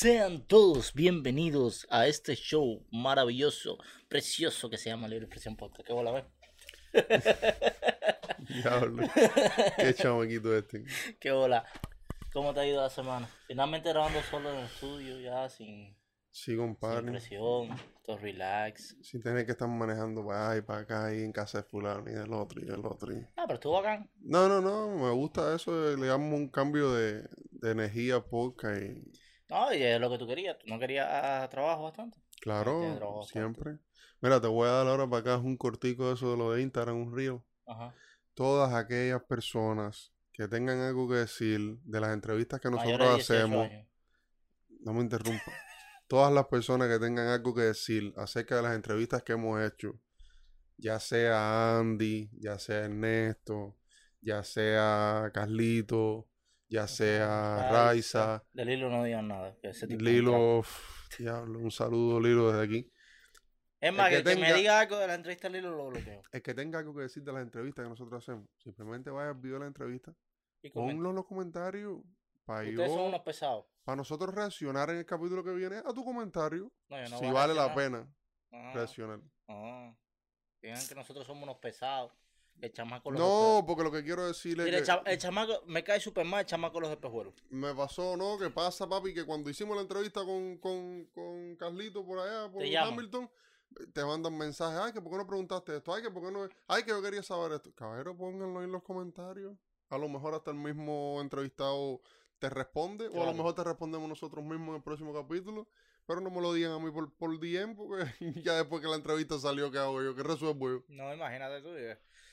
Sean todos bienvenidos a este show maravilloso, precioso que se llama Libre Expresión Podcast. ¿Qué bola? Diablo. Qué chamaquito este. ¿Qué bola? ¿Cómo te ha ido la semana? Finalmente grabando solo en el estudio, ya sin, Sí, sin compadre. presión, todo relax. Sin tener que estar manejando para allá y para acá y en casa de fulano y del otro y del otro. y- Ah, pero estuvo bacán. No, no, no. Me gusta eso. Le damos un cambio de, de energía a podcast y No, y es lo que tú querías. Tú no querías ah, trabajo bastante. Claro, trabajo bastante. siempre. Mira, te voy a dar ahora para acá un cortico de eso de lo de Instagram, un reel. Ajá. Todas aquellas personas que tengan algo que decir de las entrevistas que nosotros 18 hacemos. años. No me interrumpa. Todas las personas que tengan algo que decir acerca de las entrevistas que hemos hecho, ya sea Andy, ya sea Ernesto, ya sea Carlito, ya sea Raiza, De Lilo no digan nada. que ese tipo es un Lilo, uf, diablo, un saludo Lilo desde aquí. Es más, El que, que que me tenga- diga algo de la entrevista de Lilo lo bloqueo. El que tenga algo que decir de las entrevistas que nosotros hacemos, simplemente vaya al video de la entrevista, Y ponlo en los comentarios para Ustedes son unos pesados. para nosotros reaccionar en el capítulo que viene a tu comentario, No, yo no si vale la pena reaccionar. Digan que nosotros somos unos pesados. El chamaco los No, porque lo que quiero decirle Mira, es el, que cha- el chamaco me cae súper mal el chamaco los espejuelos. me pasó, ¿no? Que pasa, papi, que cuando hicimos la entrevista con, con, con Carlito por allá, por Te. Hamilton, te mandan mensajes, ay, que por qué no preguntaste esto, ay, que por qué no, ay, que yo quería saber esto. Caballero, pónganlo en los comentarios. A lo mejor hasta el mismo entrevistado te responde, o a lo mejor te respondemos nosotros mismos en el próximo capítulo. Pero no me lo digan a mí por, por DM, porque ya después que la entrevista salió, ¿qué hago yo? ¿Qué resuelvo yo? No, imagínate tú.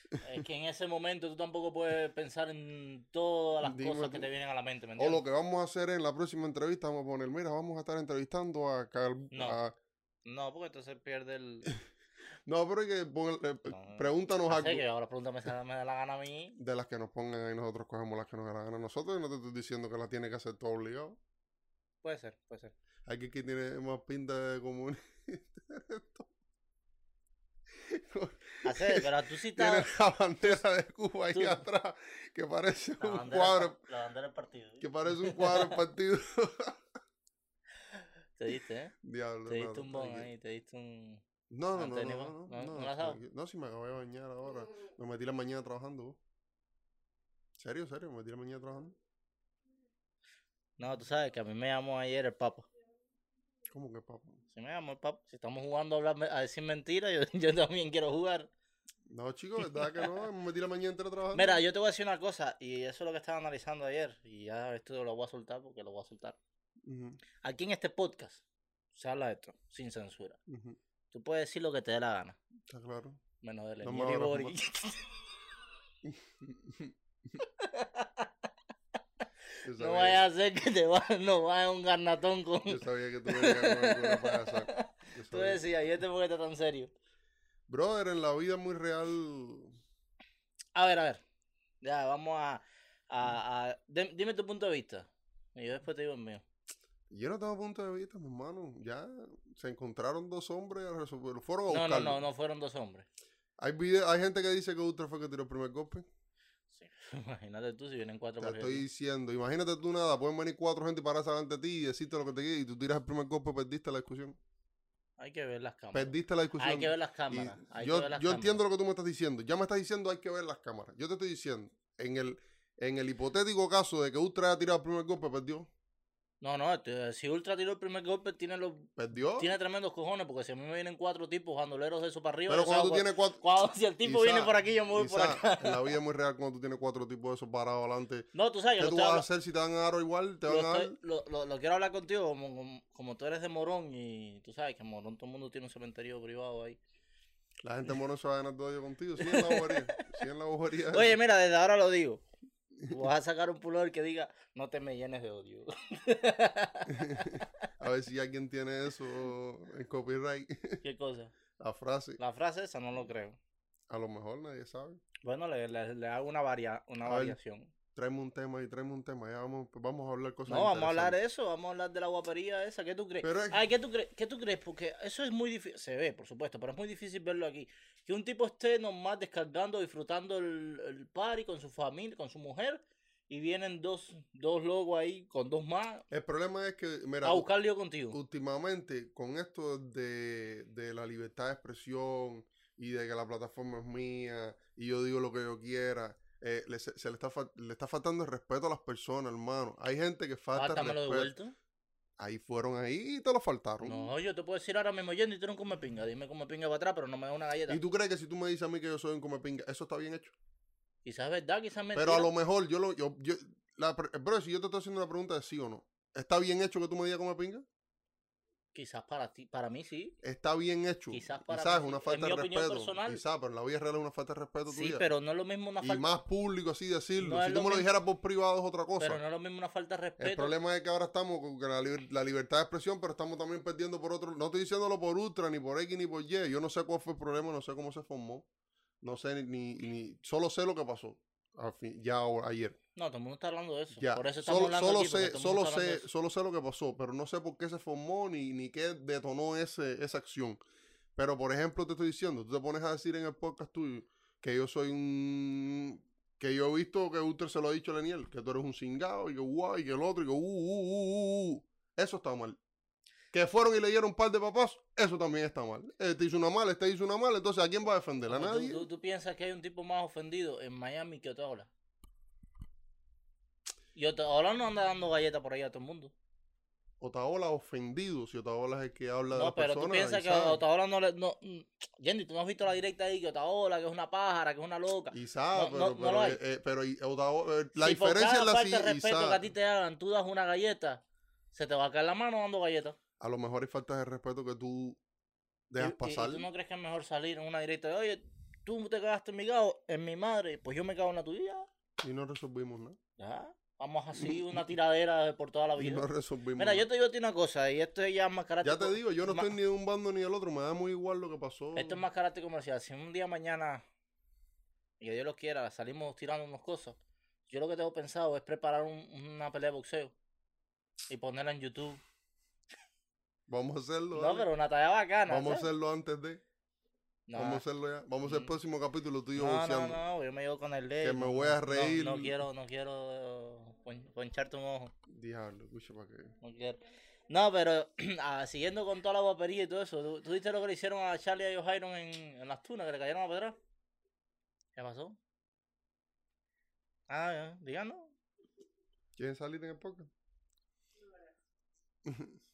Es que en ese momento tú tampoco puedes pensar en todas las Dime cosas que tú. te vienen a la mente, ¿me O lo que vamos a hacer en la próxima entrevista, vamos a poner, mira, vamos a estar entrevistando a, Cal- No. a- No, porque entonces pierde el... No, pero hay que poner- eh, No, pregúntanos No algo que ahora pregúntame si me da la gana a mí. de las que nos pongan ahí, nosotros cogemos las que nos da la gana a nosotros y no te estoy diciendo que las tiene que hacer todo obligado. Puede ser, puede ser. Hay que tiene más pinta de común. Hacer, pero tú sí estás... la bandera de Cuba ahí Tú- atrás, que parece un bandera, cuadro, la bandera del partido. que parece un cuadro del partido. Te diste, ¿eh? Diablo. Te no, diste un bon ahí, te diste un... No, no, no, no, no, ¿No- no, no no, si me acabo de bañar ahora. Me metí la mañana trabajando. ¿Serio, serio? Me metí la mañana trabajando. No, tú sabes que a mí me llamó ayer el Papa. ¿Cómo que, papá? Si me estamos jugando a, hablar, a decir mentiras, yo, yo también quiero jugar. No, chicos, ¿verdad que no? Me metí la mañana entera trabajando. Mira, yo te voy a decir una cosa, y eso es lo que estaba analizando ayer, y ya esto lo voy a soltar porque lo voy a soltar. Aquí en este podcast se habla de esto, sin censura. ujú, Tú puedes decir lo que te dé la gana, Está claro. menos de No Lenier me y abras Bori. Yo No vaya a ser que te va, no vaya un garnatón con... yo sabía que tú venías con alguna Tú decías, ¿y este por qué está tan serio? Brother, en la vida muy real. A ver, a ver. Ya, vamos a... a, a- dim- dime tu punto de vista. Y yo después te digo el mío. Yo no tengo punto de vista, mi hermano. Ya se encontraron dos hombres a resolver. Fueron a No, no, no, no fueron dos hombres. Hay, vide- hay gente que dice que Ultra fue que tiró el primer golpe. Sí. Imagínate tú si vienen cuatro Te estoy diciendo. Imagínate tú nada. Pueden venir cuatro gente y pararse delante de ti y decirte lo que te quiere. Y tú tiras el primer golpe, perdiste la discusión. Hay que ver las cámaras. Perdiste la discusión. Hay que ver las Y cámaras. Hay yo que ver las yo cámaras. entiendo lo que tú me estás diciendo. Ya me estás diciendo hay que ver las cámaras. Yo te estoy diciendo, en el, en el hipotético caso de que Ultra haya tirado el primer golpe, perdió. No, no, este, si Ultra tiró el primer golpe, tiene los Perdió. tiene tremendos cojones, porque si a mí me vienen cuatro tipos bandoleros de eso para arriba, Pero cuando tú tienes cuatro. cuando- si el tipo viene por aquí, yo me voy por acá. En la vida es muy real cuando tú tienes cuatro tipos de esos parados adelante. No, tú sabes, ¿Qué yo tú vas a hacer si te van a dar o igual? ¿Te van lo, a estoy- lo- lo- lo quiero hablar contigo como, como, como tú eres de Morón y tú sabes que en Morón todo el mundo tiene un cementerio privado ahí. La gente mono se va a ganar todo contigo. Sí, en la bobería. Sí, en la. Oye, mira, desde ahora lo digo. Tú Vas a sacar un pullover que diga, no te me llenes de odio. A ver si alguien tiene eso en copyright. ¿Qué cosa? La frase. La frase esa no lo creo. A lo mejor nadie sabe. Bueno, le, le- le hago una, varia, una A variación. Tráeme un tema y tráeme un tema. Ya vamos, vamos a hablar cosas No, vamos a hablar de eso, vamos a hablar de la guapería esa. ¿Qué tú crees? Pero es- Ay, ¿qué tú, crees? ¿qué tú crees? Porque eso es muy difícil. Se ve, por supuesto, pero es muy difícil verlo aquí. Que un tipo esté nomás descargando, disfrutando el, el party con su familia, con su mujer, y vienen dos, dos logos ahí con dos más El problema es que, mira, a buscar lío contigo. últimamente con esto de, de la libertad de expresión y de que la plataforma es mía y yo digo lo que yo quiera, eh, le, se, se le, está, le está faltando el respeto a las personas, hermano. Hay gente que falta el respeto. Ahí fueron ahí y te lo faltaron. No, yo te puedo decir ahora mismo, Yendi, tú eres un come pinga. Dime come pinga para atrás, pero no me da una galleta. ¿Y tú crees que si tú me dices a mí que yo soy un come pinga, eso está bien hecho? Quizás es verdad, quizás mentira. Pero a lo mejor yo lo. Yo, yo, la, bro, si yo te estoy haciendo una pregunta de sí o no, ¿está bien hecho que tú me digas come pinga? Quizás para ti, para mí sí. Está bien hecho. Quizás para Quizás mí es una falta de respeto. personal. Quizás, pero en la vida real es una falta de respeto Sí, tuya. pero no es lo mismo una y falta. más público así decirlo. No si lo tú me lo dijeras por privado es otra cosa. Pero no es lo mismo una falta de El respeto. problema es que ahora estamos con la, liber- la libertad de expresión, pero estamos también perdiendo por otro. No estoy diciéndolo por Ultra, ni por X, ni por Y. Yo no sé cuál fue el problema, no sé cómo se formó. No sé ni, ni, ni- solo sé lo que pasó. Fin, ya ahora- ayer. No, todo el mundo está hablando de eso. Ya. Por eso estamos Solo, hablando solo aquí, sé, solo sé, eso. solo sé lo que pasó, pero no sé por qué se formó ni, ni qué detonó ese, esa acción. Pero por ejemplo, te estoy diciendo, tú te pones a decir en el podcast tuyo que yo soy un que yo he visto que Ultra se lo ha dicho a Leniel, que tú eres un cingado y que guay, y que el otro, y que uh, uh, uh, uh, uh. Eso está mal. Que fueron y le dieron un par de papás, eso también está mal. Este hizo una mala, este hizo una mala, entonces ¿a quién va a defender? ¿A nadie? ¿Tú, tú, tú piensas que hay un tipo más ofendido en Miami que Otaola? Y Otaola no anda dando galletas por ahí a todo el mundo. Otaola ofendido, si Otaola es el que habla de No, pero tú personas, piensas y que sabe. Otaola no le. No, mm, Yendi, tú no has visto la directa ahí que Otaola, que es una pájara, que es una loca. Y sabe, No, pero, no, pero, lo eh, eh, pero y- Otaola- eh, la si por diferencia cada es la falta de si- respeto que a ti te hagan, tú das una galleta, se te va a caer la mano dando galletas. A lo mejor hay faltas de respeto que tú dejas Y- y- y pasar. tú no crees que es mejor salir en una directa de, oye, tú te cagaste en mi gato, en mi madre, pues yo me cago en la tuya. Y no resolvimos nada. Ya, vamos así, una tiradera de por toda la Y vida. no resolvimos Mira, yo te digo a ti una cosa, y esto es ya más carácter. Ya te digo, yo no estoy ni de un bando ni del otro, me da muy igual lo que pasó. Esto es más carácter comercial. Si un día mañana, y que Dios lo quiera, salimos tirando unas cosas, yo lo que tengo pensado es preparar un- una pelea de boxeo y ponerla en YouTube. Vamos a hacerlo. No, dale. pero una talla bacana. Vamos a hacerlo antes de. No, Vamos a hacerlo ya. Vamos a hacer el Mm. próximo capítulo tú y yo no, no, no, yo me llevo con el de. Que me voy a reír. No, no quiero, no quiero eh, pon- poncharte un ojo. Diablo, escucha para que. No quiero. No, pero ah, siguiendo con toda la guapería y todo eso, ¿tú, tú viste lo que le hicieron a Charlie y a Johairon en, en las tunas, que le cayeron a pedrar? ¿Qué pasó? Ah, ya, díganos. ¿Quieren salir en el podcast?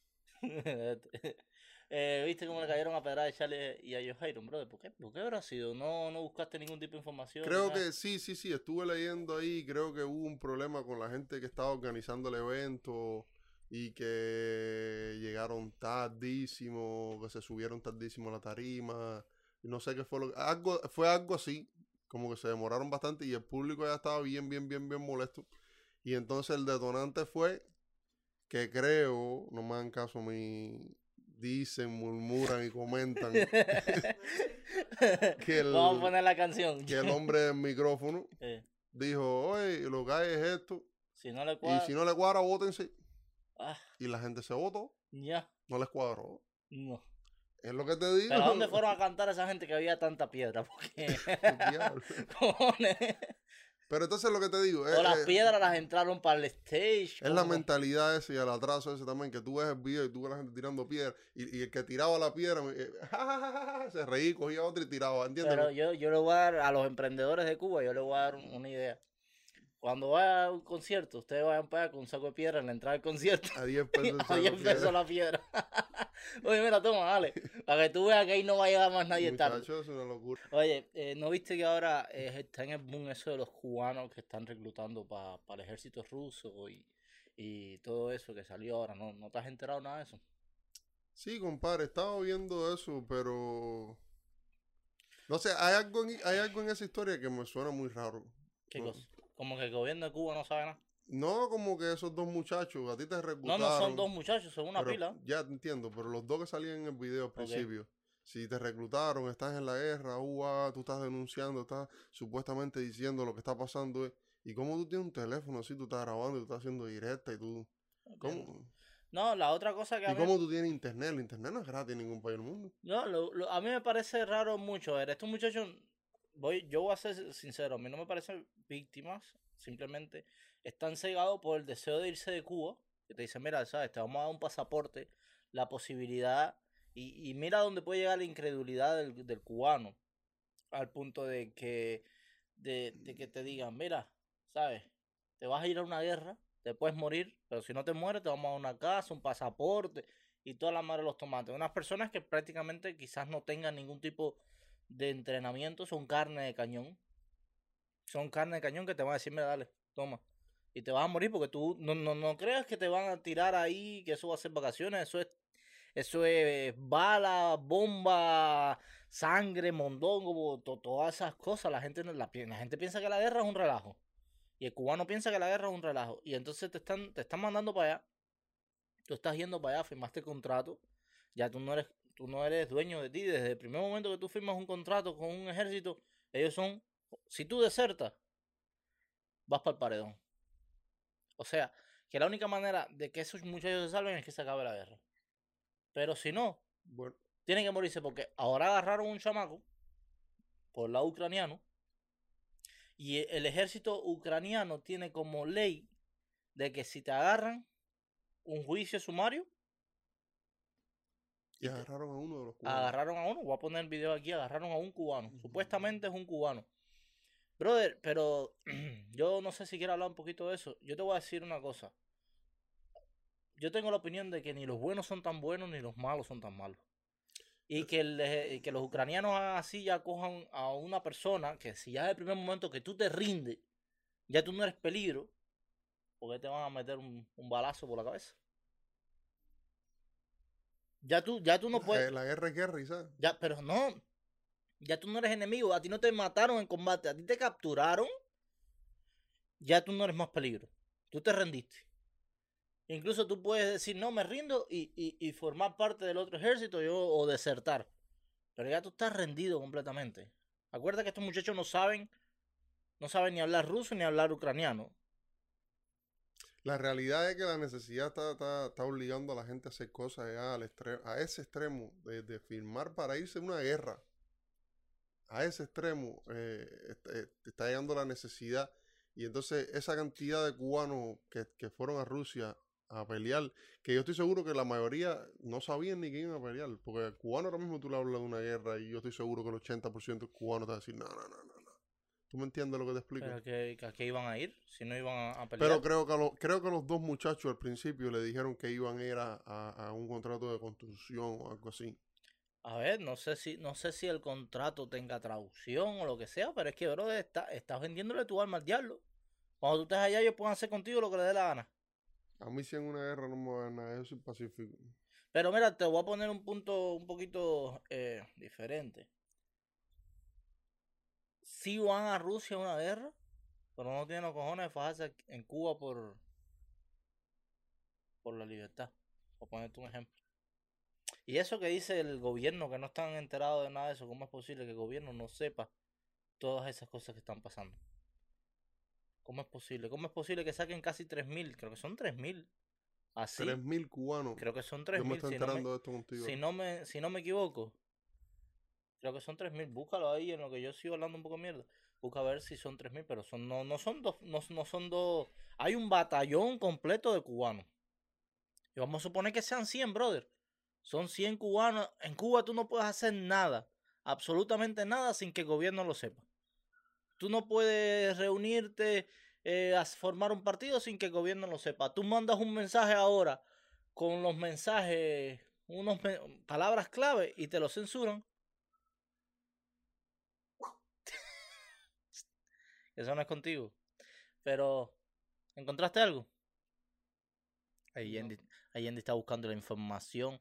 eh, ¿Viste cómo le cayeron a pedrar a Charlie y a Johairon, brother? ¿Por qué? ¿Por qué habrá sido? ¿No, no buscaste ningún tipo de información? Creo que sí, sí, sí, estuve leyendo ahí, creo que hubo un problema con la gente que estaba organizando el evento y que llegaron tardísimo, que se subieron tardísimo a la tarima, y no sé qué fue lo que... Algo, fue algo así, como que se demoraron bastante y el público ya estaba bien, bien, bien, bien molesto. Y entonces el detonante fue que creo, no me hagan caso a mí, dicen, murmuran y comentan que el, Vamos a poner la canción. que el hombre del micrófono Eh, dijo, oye, lo que hay es esto. si no le Y si no le cuadra, votense. Ah, Y la gente se votó, ya, no les cuadró. no. Es lo que te digo. ¿Pero a dónde fueron a cantar esa gente que había tanta piedra? Porque. Pero entonces lo que te digo es, O las es- piedras las entraron para el stage. es la mentalidad ese y el atraso ese también, que tú ves el video y tú ves a la gente tirando piedra y, y el que tiraba la piedra eh, se reía, cogía otra y tiraba, ¿entiendes? Pero yo, yo le voy a dar a los emprendedores de Cuba, yo le voy a dar un- una idea. Cuando vaya a un concierto, ustedes vayan para allá con un saco de piedra en la entrada del concierto. A 10 pesos. A 10 pesos la piedra. Oye, mira, toma, dale. Para que tú veas que ahí no va a llegar más nadie tarde. Muchachos, es una locura. Oye, eh, ¿no viste que ahora eh, está en el boom eso de los cubanos que están reclutando para el ejército ruso y, y todo eso que salió ahora? ¿No, ¿No te has enterado nada de eso? Sí, compadre, estaba viendo eso, pero... No sé, hay algo, en, hay algo en esa historia que me suena muy raro. ¿Qué No. cosa? Como que el gobierno de Cuba no sabe nada. No como que esos dos muchachos, a ti te No, reclutaron. no son dos muchachos, son una pero- pila. Ya te entiendo, pero los dos que salían en el video al principio, si te reclutaron, estás en la guerra, ua, tú estás denunciando, estás supuestamente diciendo lo que está pasando, eh, y cómo tú tienes un teléfono así, tú estás grabando y tú estás haciendo directa y tú... ¿Cómo? No, la otra cosa que a ¿Y mí, cómo tú tienes internet? El internet no es gratis en ningún país del mundo. no, lo- lo- a mí me parece raro mucho. A ver, estos muchachos voy, yo voy a ser sincero, a mí no me parecen víctimas, simplemente están cegados por el deseo de irse de Cuba, que te dicen, mira, sabes, te vamos a dar un pasaporte, la posibilidad, y, y mira dónde puede llegar la incredulidad del, del cubano, al punto de que, de, de que te digan, mira, sabes, te vas a ir a una guerra, te puedes morir, pero si no te mueres te vamos a dar una casa, un pasaporte y toda la madre de los tomates. Unas personas que prácticamente quizás no tengan ningún tipo de entrenamiento, son carne de cañón. Son carne de cañón que te van a decir, mira, dale, toma. Y te vas a morir porque tú no, no, no creas que te van a tirar ahí, que eso va a ser vacaciones, eso es, eso es bala, bomba, sangre, mondongo, to- todas esas cosas. La gente, la gente piensa que la guerra es un relajo. Y el cubano piensa que la guerra es un relajo. Y entonces te están, te están mandando para allá. Tú estás yendo para allá, firmaste el contrato. Ya tú no eres, tú no eres dueño de ti. Desde el primer momento que tú firmas un contrato con un ejército, ellos son. Si tú desertas, vas para el paredón. O sea, que la única manera de que esos muchachos se salven es que se acabe la guerra. Pero si no, Bueno, tienen que morirse porque ahora agarraron un chamaco por lado ucraniano y e- el ejército ucraniano tiene como ley de que si te agarran un juicio sumario, y y te- agarraron a uno de los cubanos. agarraron a uno, voy a poner el video aquí, agarraron a un cubano, supuestamente es un cubano. Brother, pero yo no sé si quiero hablar un poquito de eso. Yo te voy a decir una cosa. Yo tengo la opinión de que ni los buenos son tan buenos ni los malos son tan malos. Y que, el que los ucranianos así ya cojan a una persona que si ya es el primer momento que tú te rindes, ya tú no eres peligro, porque te van a meter un, un balazo por la cabeza. Ya tú, ya tú no puedes. La guerra es guerra, ¿y sabes? Ya, pero no. Ya tú no eres enemigo. A ti no te mataron en combate. A ti te capturaron. Ya tú no eres más peligro. Tú te rendiste. Incluso tú puedes decir, no, me rindo y, y, y formar parte del otro ejército yo, o desertar. Pero ya tú estás rendido completamente. Acuérdate que estos muchachos no saben, no saben ni hablar ruso ni hablar ucraniano. La realidad es que la necesidad está, está, obligando a la gente a hacer cosas a ese extremo de, firmar para irse a una guerra. A ese extremo eh, eh, está llegando la necesidad. Y entonces esa cantidad de cubanos que, que fueron a Rusia a pelear, que yo estoy seguro que la mayoría no sabían ni que iban a pelear. Porque el cubano ahora mismo tú le hablas de una guerra y yo estoy seguro que el 80% de cubanos te va a decir, no, no, no, no. ¿Tú me entiendes lo que te explico? Pero que, que a qué iban a ir si no iban a, a pelear. Pero creo que, lo- creo que los dos muchachos al principio le dijeron que iban a ir a, a- a un contrato de construcción o algo así. A ver, no sé si, no sé si el contrato tenga traducción o lo que sea, pero es que, bro, está, estás vendiéndole tu alma al diablo. Cuando tú estés allá, ellos pueden hacer contigo lo que les dé la gana. A mí si en una guerra no me va a nada, yo soy pacífico. Pero mira, te voy a poner un punto un poquito eh, diferente. Si van a Rusia a una guerra, pero no tienen los cojones de fajarse en Cuba por, por la libertad. Por ponerte un ejemplo. Y eso que dice el gobierno, que no están enterados de nada de eso, ¿cómo es posible que el gobierno no sepa todas esas cosas que están pasando? ¿Cómo es posible? ¿Cómo es posible que saquen casi 3.000? Creo que son 3.000. Así. 3.000 cubanos. Creo que son yo me 3.000. estoy Si no me, si no me, si no me equivoco, creo que son 3.000. Búscalo ahí en lo que yo sigo hablando un poco de mierda. Busca a ver si son 3.000, pero son, no, no son dos, no, no son dos. Hay un batallón completo de cubanos. Y vamos a suponer que sean 100, brother. Son 100 cubanos. En Cuba tú no puedes hacer nada, absolutamente nada, sin que el gobierno lo sepa. Tú no puedes reunirte, eh, a formar un partido sin que el gobierno lo sepa. Tú mandas un mensaje ahora con los mensajes, unos palabras clave y te lo censuran. Eso no es contigo. Pero, ¿encontraste algo? Ahí. Yendi, ahí Yendi está buscando la información.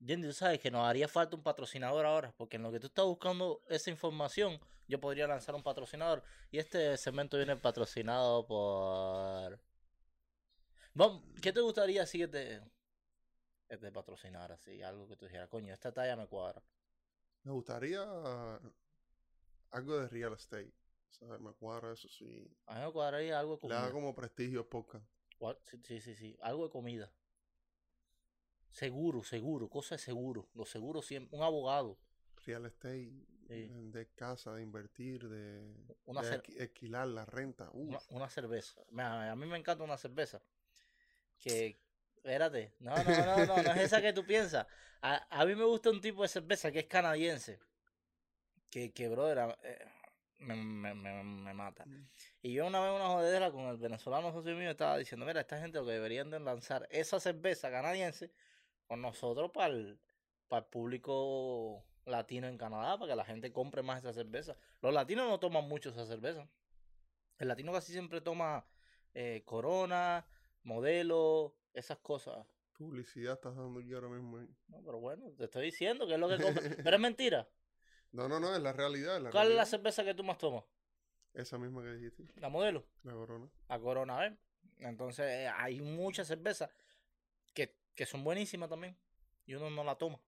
Yendi, tú sabes que nos haría falta un patrocinador ahora, porque en lo que tú estás buscando esa información, yo podría lanzar un patrocinador. Y este segmento viene patrocinado por... Vamos, ¿qué te gustaría si te, te patrocinara así? Algo que tú dijeras, coño, esta talla me cuadra. Me gustaría algo de real estate. ¿Sabes? Me cuadra eso sí. A mí me cuadraría algo de Le da comida. como prestigio podcast. Sí, sí, sí, algo de comida. Seguro, seguro, cosa de seguro. Los seguros siempre. Un abogado. Real estate. Sí. de casa, de invertir, de, Una, de alquilar la renta. Una, una cerveza. A mí me encanta una cerveza. Que, espérate, no, no, no, no, no es esa que tú piensas. A, a mí me gusta un tipo de cerveza que es canadiense. Que, que brother, eh, me, me, me, me mata. Y yo una vez una jodedera con el venezolano socio mío estaba diciendo, mira, esta gente lo que deberían de lanzar esa cerveza canadiense con nosotros para el, para el público latino en Canadá, para que la gente compre más esa cerveza. Los latinos no toman mucho esa cerveza. El latino casi siempre toma eh, Corona, Modelo, esas cosas. Publicidad estás dando yo ahora mismo. ahí. No, pero bueno, te estoy diciendo que es lo que compra. Pero es mentira. No, no, no, es la realidad. es la ¿Cuál es la cerveza que tú más tomas? Esa misma que dijiste, La Modelo. la corona. a Corona, ¿ves? Entonces eh, hay muchas cervezas que, que son buenísimas también y uno no la toma.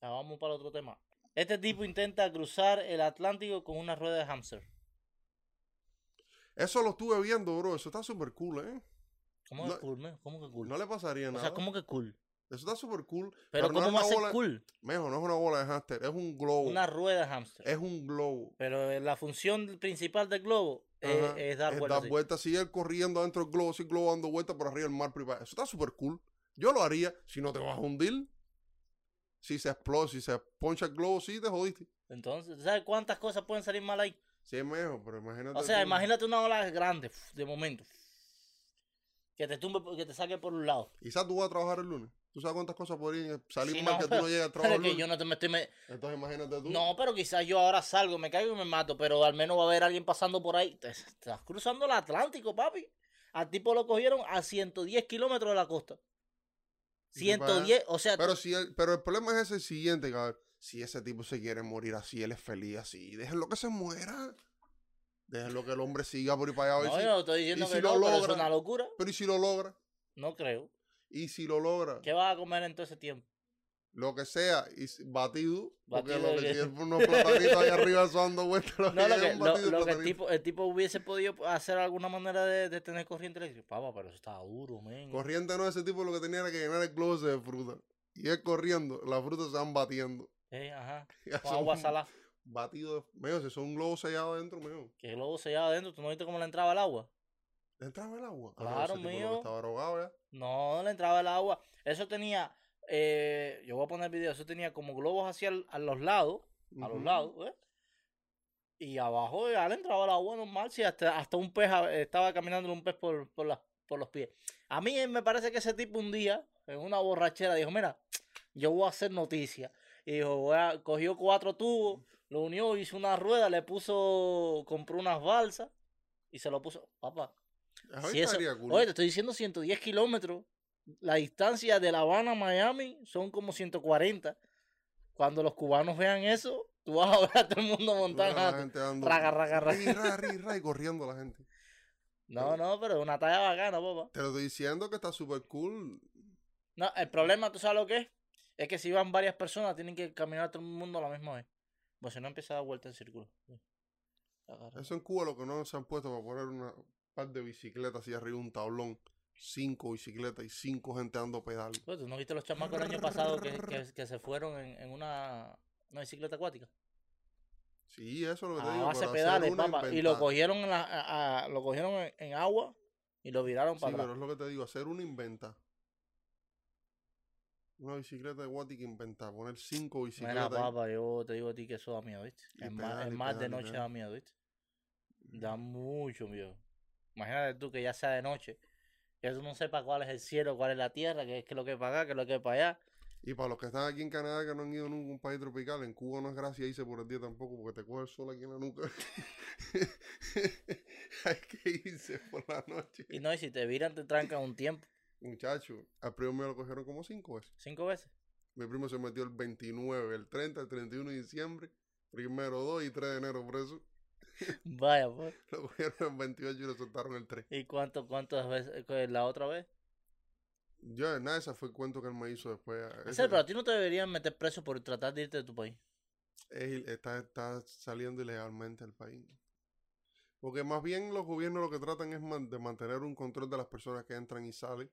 Ya vamos para otro tema. Este tipo intenta cruzar el Atlántico con una rueda de hamster. Eso lo estuve viendo, bro. Eso está súper cool, ¿eh? ¿Cómo No- que cool, men? ¿Cómo que cool? No le pasaría o nada. sea, ¿cómo que cool? Eso está súper cool. Pero, no ¿cómo es va a ser bola- cool? Mejor, no es una bola de hámster, es un globo. Una rueda de hamster. Es un globo. Pero eh, la función principal del globo eh, es dar vueltas. dar así. vueltas, sigue corriendo dentro del globo, el globo dando vueltas por arriba del mar privado. Eso está súper cool. Yo lo haría si no te vas a hundir. Si se explota, si se poncha el globo, sí te jodiste. Entonces, ¿sabes cuántas cosas pueden salir mal ahí? Sí es mejor, pero imagínate. O sea, tú. imagínate una ola grande, de momento. Que te tumbe, que te saque por un lado. Quizás tú vas a trabajar el lunes. ¿Tú sabes cuántas cosas podrían salir Sí, mal no, que tú pero- no llegues a trabajar el que lunes? yo no te me estoy... me- Entonces imagínate tú. No, pero quizás yo ahora salgo, me caigo y me mato, pero al menos va a haber alguien pasando por ahí. Te- estás cruzando el Atlántico, papi. Al tipo lo cogieron a 110 kilómetros de la costa. ¿Y qué pasa? 110, o sea, Pero, si el, pero el problema es ese siguiente, cabrón. Si ese tipo se quiere morir así, él es feliz así. Déjenlo que se muera. Déjenlo que el hombre siga por ahí para allá. a ver no, si- yo no estoy diciendo que si no, lo pero es logra? una locura. Pero ¿y si lo logra? No creo. ¿Y si lo logra? ¿Qué vas a comer en todo ese tiempo? Lo que sea, y batido. Porque lo que es unos platanitos ahí arriba eso dando vueltas. Lo No, lo es que, lo, lo que el, tipo, el tipo hubiese podido hacer alguna manera de, de tener corriente eléctrica. Papá, pero eso estaba duro, men. Corriente no, ese tipo lo que tenía era que llenar el ese de fruta. Y él corriendo, las frutas se van batiendo. Eh, ajá. Con son agua salada. Batido de... Mejor, si son un globo sellado adentro. Que el globo se llevaba adentro. ¿Tú no viste cómo le entraba el agua? ¿Le entraba el agua? Ah, no, Claro, que mío. Estaba drogado ya. No, le entraba el agua. Eso tenía, eh, yo voy a poner video, eso tenía como globos hacia el- a los lados, a los lados, ¿ves? Y abajo ya le entraba el agua normal, si hasta, hasta un pez estaba caminando un pez por, por, las- por los pies. A mí me parece que ese tipo un día, en una borrachera, dijo, mira, yo voy a hacer noticia. Y dijo, voy a- cogió cuatro tubos, lo unió, hizo una rueda, le puso, compró unas balsas y se lo puso, papá, si eso- cool. Oye, te estoy diciendo 110 kilómetros. La distancia de La Habana a Miami son como 140. Cuando los cubanos vean eso, tú vas a ver a todo el mundo montando. raga, raga, raga. y corriendo la gente. No, no, pero es una talla bacana, papá. Te lo estoy diciendo que está súper cool. No, el problema, ¿tú sabes lo que es? Es que si van varias personas, tienen que caminar todo el mundo a la misma vez. Pues si no empieza a dar vuelta en círculo. Eso en Cuba lo que no se han puesto para poner una par de bicicletas así arriba, un tablón. Cinco bicicletas y cinco gente dando pedal. Pues, ¿Tú no viste los chamacos el año pasado que, que- que se fueron en, en una, una bicicleta acuática? Sí, eso es lo que te A digo. pero hacer pedales, papá. Y lo cogieron en la, a- a- lo cogieron en, en agua y lo viraron Sí, para pero atrás. es lo que te digo, hacer una inventa. Una bicicleta de Guati que inventar, poner cinco Mira, bicicletas. ahí. papá, yo te digo a ti que eso da miedo, ¿viste? Es más, es más de noche da miedo, ¿viste? Da mucho miedo. Imagínate tú que ya sea de noche, que tú no sepas cuál es el cielo, cuál es la tierra, qué es que lo que es para acá, qué es lo que es para allá. Y para los que están aquí en Canadá que no han ido nunca a un país tropical, en Cuba no es gracia irse por el día tampoco porque te coge el sol aquí en la nuca. Hay que irse por la noche. Y no, y si te viran, te trancan un tiempo. Muchacho, al primo mío lo cogieron como cinco veces. Cinco veces. Mi primo se metió el 29, el 30, el 31 de diciembre, primero 2 y 3 de enero preso. Vaya, pues. Lo cogieron el 28 y lo soltaron el 3. ¿Y cuánto, cuántas veces? eh, La otra vez. Yo, nada, ese fue el cuento que él me hizo después. En Ese- pero a ti no te deberían meter preso por tratar de irte de tu país. es está, está saliendo ilegalmente al país. Porque más bien los gobiernos lo que tratan es man- de mantener un control de las personas que entran y salen.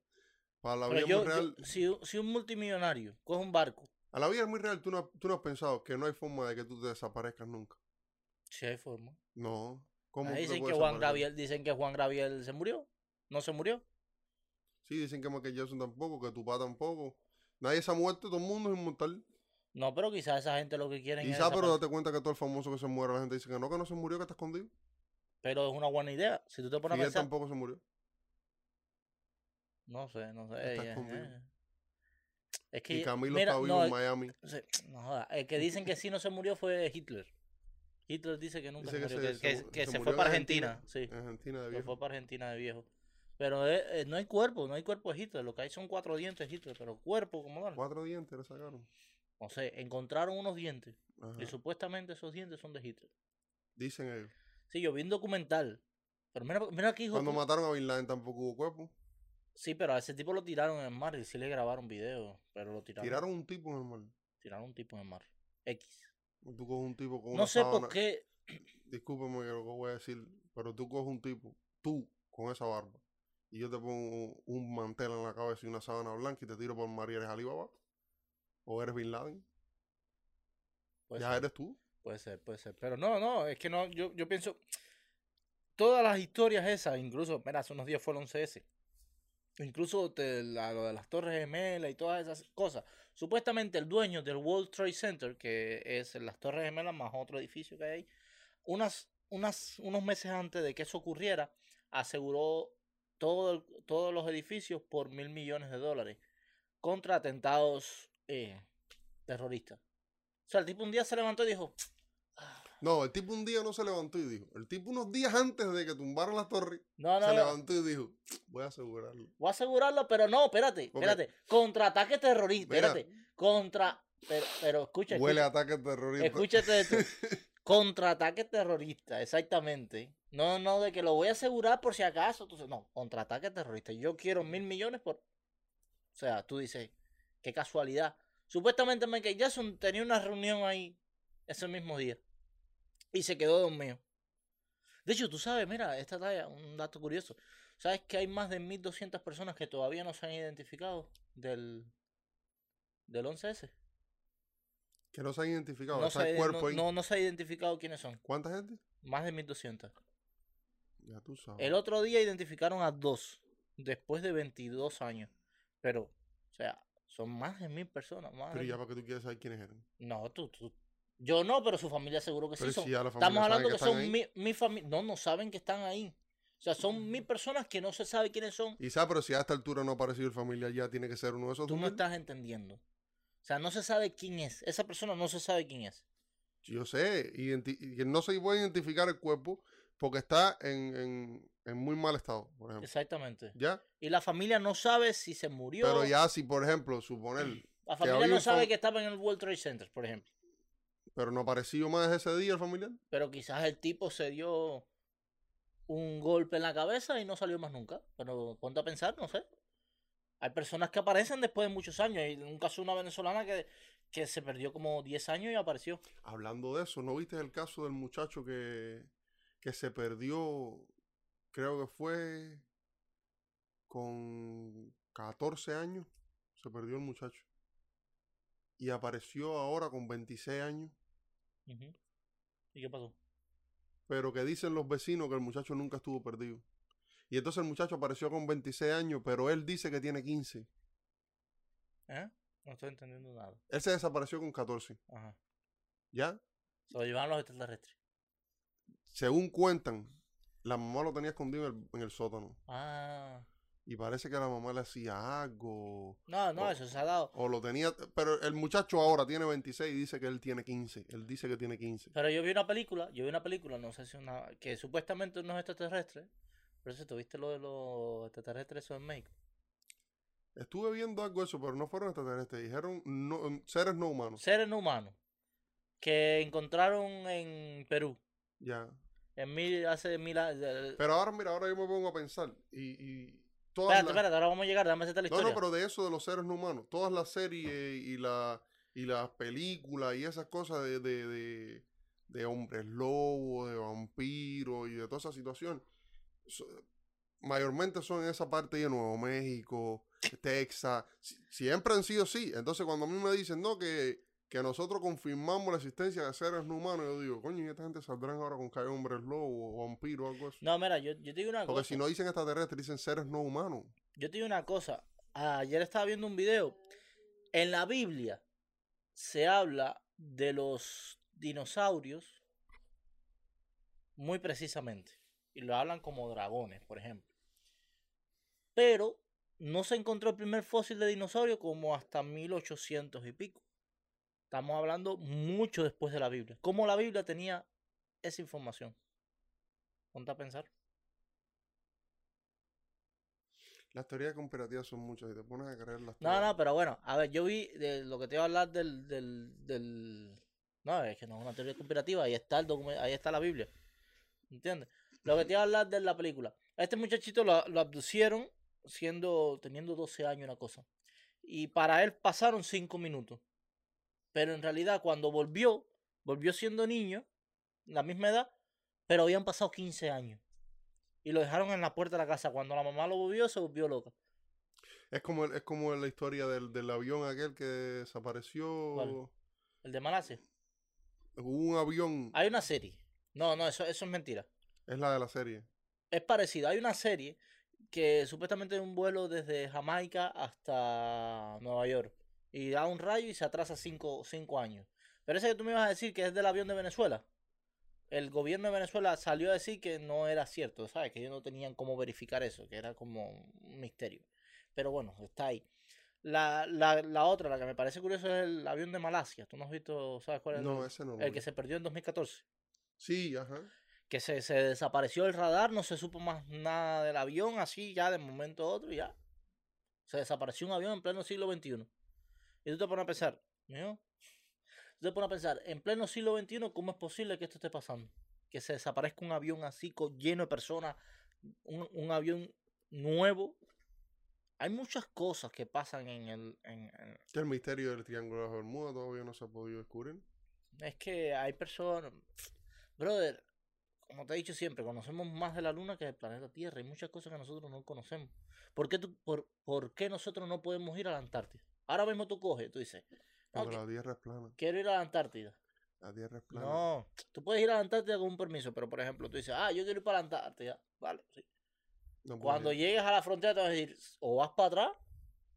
Para la Pero yo, muy real. yo- si, si un multimillonario coge un barco A la vida es muy real. ¿Tú no, tú no has pensado que no hay forma de que tú te desaparezcas nunca. Sí hay forma. No. ¿Cómo Ahí dicen que Juan? Gabriel, dicen que Juan Gabriel se murió. No se murió. Sí, dicen que Michael Jackson tampoco, que tu papá tampoco. Nadie se ha muerto, todo el mundo es inmortal. No, pero quizás esa gente lo que quieren es Quizá, pero desaparecer. date cuenta que todo el famoso que se muere, la gente dice que no, que no se murió, que está escondido. Pero es una buena idea. Si tú te pones a pensar. tampoco se murió. No sé, no sé. Eh, eh. Es Y que. Camilo mira, está vivo no, en Miami. No joda, El que dicen que sí no se murió fue Hitler. Hitler dice que nunca Dice se murió, se- que, se que- que se se, fue para en Argentina. Argentina. Sí, En Argentina de se viejo. fue para Argentina de viejo. Pero eh, eh, no hay cuerpo, no hay cuerpo de Hitler. Lo que hay son cuatro dientes de Hitler, pero cuerpo como tal. Cuatro dientes le sacaron. No sé, encontraron unos dientes Ajá. y supuestamente esos dientes son de Hitler. Dicen ellos. Sí, yo vi un documental. Pero mira, mira aquí, hijo. Cuando mataron a Bin Laden tampoco hubo cuerpo. Sí, pero a ese tipo lo tiraron en el mar y sí le grabaron video. Pero lo tiraron. Tiraron un tipo en el mar. Tiraron un tipo en el mar. X. Tú coges un tipo con No una sé sábana. por qué. Discúlpeme que lo que voy a decir, pero tú coges un tipo, tú, con esa barba, y yo te pongo un mantel en la cabeza y una sábana blanca y te tiro por María, ¿eres Alibaba? ¿O eres Bin Laden? Puede ya ser, eres tú. puede ser, puede ser. Pero no, no, es que no, yo, yo pienso. Todas las historias esas, incluso, mira, hace unos días fue el 11S. Incluso la- lo de las Torres Gemelas y todas esas cosas. Supuestamente el dueño del World Trade Center, que es las Torres Gemelas más otro edificio que hay unas, unas, unos meses antes de que eso ocurriera, aseguró todo todos los edificios por mil millones de dólares contra atentados eh, terroristas. O sea, el tipo un día se levantó y dijo, No, el tipo un día no se levantó y dijo. El tipo unos días antes de que tumbaran las torres, no, no, se no, levantó y dijo, voy a asegurarlo. voy a asegurarlo, pero no, espérate, Ok. espérate, contraataque terrorista, Mira. espérate, contra, pero, pero escucha, Huele escucha, ataque terrorista. escúchate esto, contraataque terrorista, exactamente, no, no, de que lo voy a asegurar por si acaso, entonces, no, contraataque terrorista, yo quiero mil millones por, o sea, tú dices, qué casualidad, supuestamente Michael Jackson tenía una reunión ahí ese mismo día y se quedó dormido. De hecho, tú sabes, mira, esta talla, un dato curioso. ¿Sabes que hay más de 1200 personas que todavía no se han identificado del, del 11S? Que no se han identificado. No se, el cuerpo no, ahí. no- no se ha identificado quiénes son. ¿Cuánta gente? Más de 1200. Ya tú sabes. El otro día identificaron a dos, después de 22 años. Pero, o sea, son más de mil personas. Más Pero de ya para que tú quieras saber quiénes eran. No, tú, tú. Yo no, pero su familia seguro que sí son. si Estamos hablando que, son ahí. mi, mi familia. No, no saben que están ahí. O sea, son mil personas que no se sabe quiénes son. Y sabe, pero si a esta altura no ha aparecido el familiar, ya tiene que ser uno de esos. Tú no estás entendiendo. O sea, no se sabe quién es. Esa persona no se sabe quién es. Yo sé, y no se puede identificar el cuerpo porque está en, en, en muy mal estado, por ejemplo. Exactamente. ¿Ya? Y la familia no sabe si se murió. Pero ya si, por ejemplo, suponer, la familia no sabe que estaba en el World Trade Center, por ejemplo. Pero no apareció más ese día el familiar. Pero quizás el tipo se dio un golpe en la cabeza y no salió más nunca. Pero ponte a pensar, no sé. Hay personas que aparecen después de muchos años. Hay un caso de una venezolana que, que se perdió como 10 años y apareció. Hablando de eso, ¿no viste el caso del muchacho que, que se perdió, creo que fue con 14 años, se perdió el muchacho. Y apareció ahora con 26 años, ¿Y qué pasó? pero que dicen los vecinos que el muchacho nunca estuvo perdido. Y entonces el muchacho apareció con 26 años, pero él dice que tiene 15. ¿Eh? No estoy entendiendo nada. Él se desapareció con 14. Ajá. ¿Ya? Se lo llevaron los extraterrestres. Según cuentan, la mamá lo tenía escondido en el, en el sótano. Ah. Y parece que la mamá le hacía algo. No, no, eso se ha dado. O lo tenía. Pero el muchacho ahora tiene 26 y dice que él tiene 15. Él dice que tiene 15. Pero yo vi una película, yo vi una película, no sé si una, que supuestamente unos extraterrestres, pero si tuviste lo de los extraterrestres eso en México. Estuve viendo algo de eso, pero no fueron extraterrestres. Dijeron no- seres no humanos. Seres no humanos que encontraron en Perú, Ya. en mil, hace mil años. Pero ahora, mira, ahora yo me pongo a pensar. Y, y todas Espérate, las- espérate, ahora vamos a llegar, déjame hacerte la No, historia. no, pero de eso de los seres no humanos. Todas las series y, la, y las películas y esas cosas de, de, de, de hombres lobos, de vampiros y de toda esa situación. so- mayormente son en esa parte de Nuevo México, Texas. Si- Siempre han sido así. Entonces, cuando a mí me dicen, no, que, que nosotros confirmamos la existencia de seres no humanos, yo digo, coño, ¿y esta gente saldrán ahora con que hay hombres lobo o vampiros o algo así? No, mira, yo, yo te digo una Porque cosa. si no dicen extraterrestres, dicen seres no humanos. Yo te digo una cosa. Ayer estaba viendo un video. En la Biblia se habla de los dinosaurios muy precisamente. Y lo hablan como dragones, por ejemplo. Pero no se encontró el primer fósil de dinosaurio como hasta 1800 y pico. Estamos hablando mucho después de la Biblia. ¿Cómo la Biblia tenía esa información? Ponte a pensar. Las teorías conspirativas son muchas y te pones a creerlas. No, todas. no, pero bueno, a ver, yo vi de lo que te iba a hablar del, del, del... No, es que no es una teoría conspirativa, ahí está el documen- ahí está la Biblia. ¿Entiendes? Lo que te iba a hablar de la película. A este muchachito lo, lo abducieron siendo, teniendo 12 años, una cosa. Y para él pasaron 5 minutos. Pero en realidad cuando volvió, volvió siendo niño, la misma edad, pero habían pasado 15 años. Y lo dejaron en la puerta de la casa. Cuando la mamá lo volvió, se volvió loca. Es como, es como la historia del, del avión aquel que desapareció. ¿Cuál? El de Malasia. Hubo un avión. Hay una serie. No, no, eso, eso es mentira. Es la de la serie. Es parecido. Hay una serie que supuestamente es un vuelo desde Jamaica hasta Nueva York. Y da un rayo y se atrasa cinco, cinco años. Pero ese que tú me ibas a decir que es del avión de Venezuela. El gobierno de Venezuela salió a decir que no era cierto, ¿sabes? Que ellos no tenían cómo verificar eso, que era como un misterio. Pero bueno, está ahí. La, la, la otra, la que me parece curioso es el avión de Malasia. ¿Tú no has visto, sabes cuál es? No, el, ese no. el que se perdió en 2014. Sí, ajá. que se, se desapareció el radar, no se supo más nada del avión, así ya de momento a otro, ya. Se desapareció un avión en pleno siglo XXI. Y tú te pones a pensar, ¿no? Tú te pones a pensar, en pleno siglo XXI, ¿cómo es posible que esto esté pasando? Que se desaparezca un avión así, lleno de personas, un, un avión nuevo. Hay muchas cosas que pasan en el... en- en- el misterio del Triángulo de las Bermudas todavía no se ha podido descubrir. Es que hay personas... Brother, como te he dicho siempre, conocemos más de la Luna que del planeta Tierra. Hay muchas cosas que nosotros no conocemos. ¿Por qué, tú, por, por qué nosotros no podemos ir a la Antártida? Ahora mismo tú coges, tú dices, no, Porque que- la Tierra es plana. quiero ir a la Antártida. La Tierra es plana. No, tú puedes ir a la Antártida con un permiso, pero por ejemplo, tú dices, ah, yo quiero ir para la Antártida. Vale, sí. No puedes Cuando ir. llegues a la frontera te vas a decir, o vas para atrás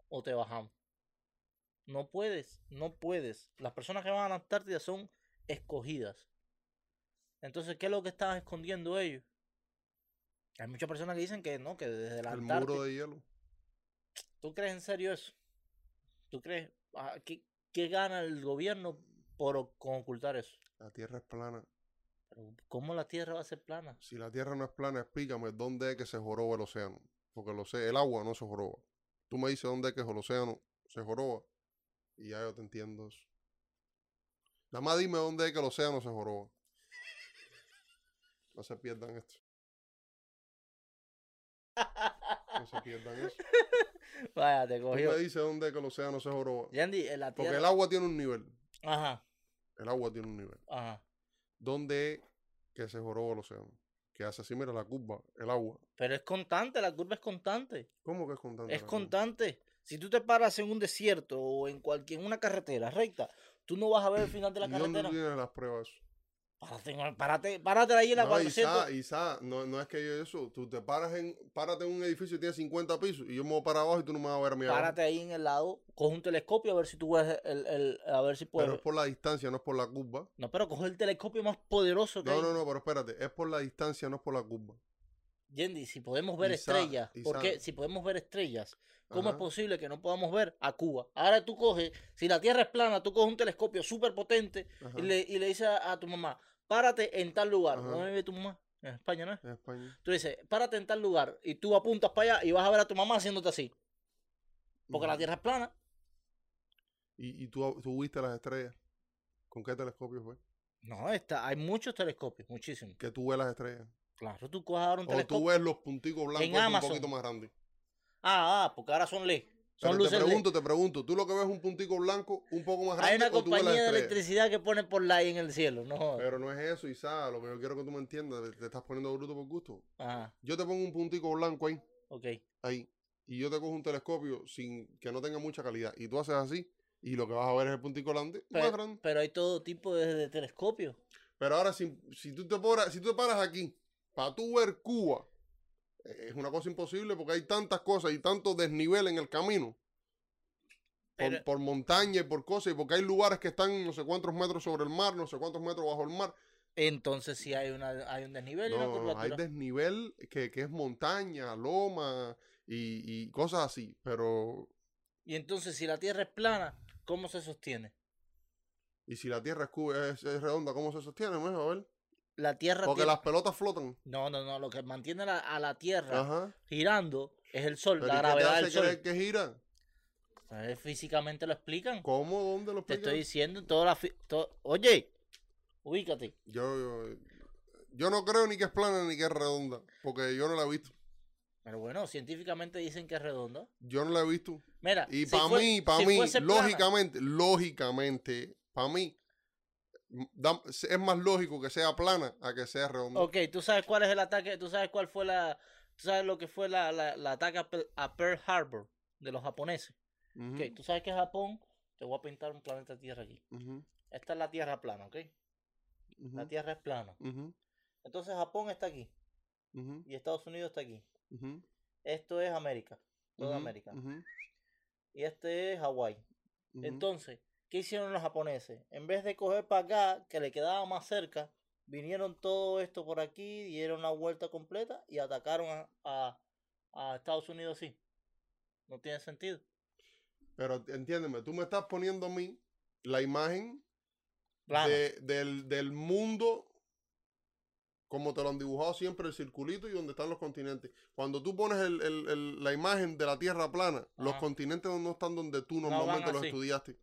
o te bajamos. No puedes, no puedes. Las personas que van a la Antártida son escogidas. Entonces, ¿qué es lo que están escondiendo ellos? Hay muchas personas que dicen que no, que desde la el Antártida. muro de hielo. ¿Tú crees en serio eso? ¿Tú crees? Ah, ¿Qué, qué gana el gobierno por con ocultar eso? La Tierra es plana. Pero, ¿Cómo la Tierra va a ser plana? Si la Tierra no es plana, explícame dónde es que se joroba el océano. Porque el, océ- el agua no se joroba. Tú me dices dónde es que el océano se joroba. Y ya yo te entiendo eso. Nada más dime dónde es que el océano se joroba. No se pierdan esto. No se pierdan eso. Vaya, te Tú cogió. me dices dónde que el océano se joroba. Yandy, en la Porque el agua tiene un nivel. Ajá, El agua tiene un nivel. ajá. ¿Dónde es que se joroba el océano? Que hace así, mira la curva, el agua. Pero es constante, la curva es constante. ¿Cómo que es constante? Es curva? constante. Si tú te paras en un desierto o en cualquier una carretera recta, tú no vas a ver el final de la ¿Y dónde carretera. tú tienes las pruebas? Párate, párate, párate ahí en la No, 400. Isa, Isa, no, no es que yo eso. Tú te paras en, párate en un edificio y tienes 50 pisos y yo me voy para abajo y tú no me vas a ver a mí abajo. Párate ahí en el lado, coge un telescopio a ver si tú ves el, el- a ver si puedes. Pero es por la distancia, no es por la curva. No, pero coge el telescopio más poderoso que No, hay. no, no, pero espérate. Es por la distancia, no es por la curva. Yendi, si podemos ver Isa, estrellas, ¿por Isa. qué? Si podemos ver estrellas, ¿cómo es posible que no podamos ver a Cuba? Ahora tú coges, si la Tierra es plana, tú coges un telescopio súper potente y le, y le dices a, a tu mamá, párate en tal lugar. Ajá. ¿Dónde vive tu mamá? En España, ¿no es? En España. Tú dices, párate en tal lugar y tú apuntas para allá y vas a ver a tu mamá haciéndote así. Porque la. Tierra es plana. ¿Y, y tú, tú viste las estrellas? ¿Con qué telescopio fue? No, está, hay muchos telescopios, muchísimos. Que tú ves las estrellas. Claro, tú coges ahora un O tú telescopio. ves los punticos blancos un poquito más grandes. Ah, ah, porque ahora son LED. Pero Son te luces LED. pregunto, te pregunto, ¿tú lo que ves es un puntico blanco un poco más grande Hay una tú compañía de electricidad que pone por light en el cielo, no. Pero no es eso, Isa, lo que yo quiero que tú me entiendas, te- te estás poniendo bruto por gusto. Ajá, Yo te pongo un puntico blanco ahí, ok. ahí, y yo te cojo un telescopio sin que no tenga mucha calidad, y tú haces así, y lo que vas a ver es el puntico grande, más grande. pero hay todo tipo de, de telescopios. Pero ahora, si, si, tú te paras, si tú te paras aquí, para tú ver Cuba, eh, es una cosa imposible porque hay tantas cosas y tanto desnivel en el camino. Por, Pero- por montaña y por cosas, y porque hay lugares que están no sé cuántos metros sobre el mar, no sé cuántos metros bajo el mar. Entonces sí hay, una, hay un desnivel y una No, curvatura. hay desnivel que, que es montaña, loma y, y cosas así. Pero, Y entonces si la Tierra es plana, ¿cómo se sostiene? y si la Tierra es, es, es redonda, ¿cómo se sostiene? Mijo? A ver. La Tierra Porque tiene- las pelotas flotan. No, no, no, lo que mantiene la- a la Tierra Ajá. girando es el Sol, Pero la ¿y qué te gravedad hace del Sol. creer que gira? Eh, Físicamente lo explican. ¿Cómo? ¿Dónde lo Te explican? estoy diciendo en toda la... fi- to- Oye, ubícate. Yo, yo, yo no creo ni que es plana ni que es redonda, porque yo no la he visto. Pero bueno, científicamente dicen que es redonda. Yo no la he visto. Mira, Y si para mí, para si mí, plana- lógicamente, lógicamente, para mí, da- es más lógico que sea plana a que sea redonda. Ok, tú sabes cuál es el ataque, tú sabes cuál fue la, tú sabes lo que fue la, la, la ataque a Pe- a Pearl Harbor de los japoneses. Ujú, Ok, tú sabes que Japón, te voy a pintar un planeta Tierra aquí. Esta es la Tierra plana, ¿ok? La Tierra es plana. Entonces Japón está aquí y Estados Unidos está aquí. Esto es América, toda América. Y este es Hawái. Entonces, ¿qué hicieron los japoneses? En vez de coger para acá, que le quedaba más cerca, vinieron todo esto por aquí, dieron la vuelta completa y atacaron a, a- a Estados Unidos así. No tiene sentido. Pero entiéndeme, tú me estás poniendo a mí la imagen de- del, del mundo como te lo han dibujado siempre, el circulito y donde están los continentes. Cuando tú pones el- el- el- la imagen de la Tierra plana, los continentes no están donde tú normalmente los así. estudiaste.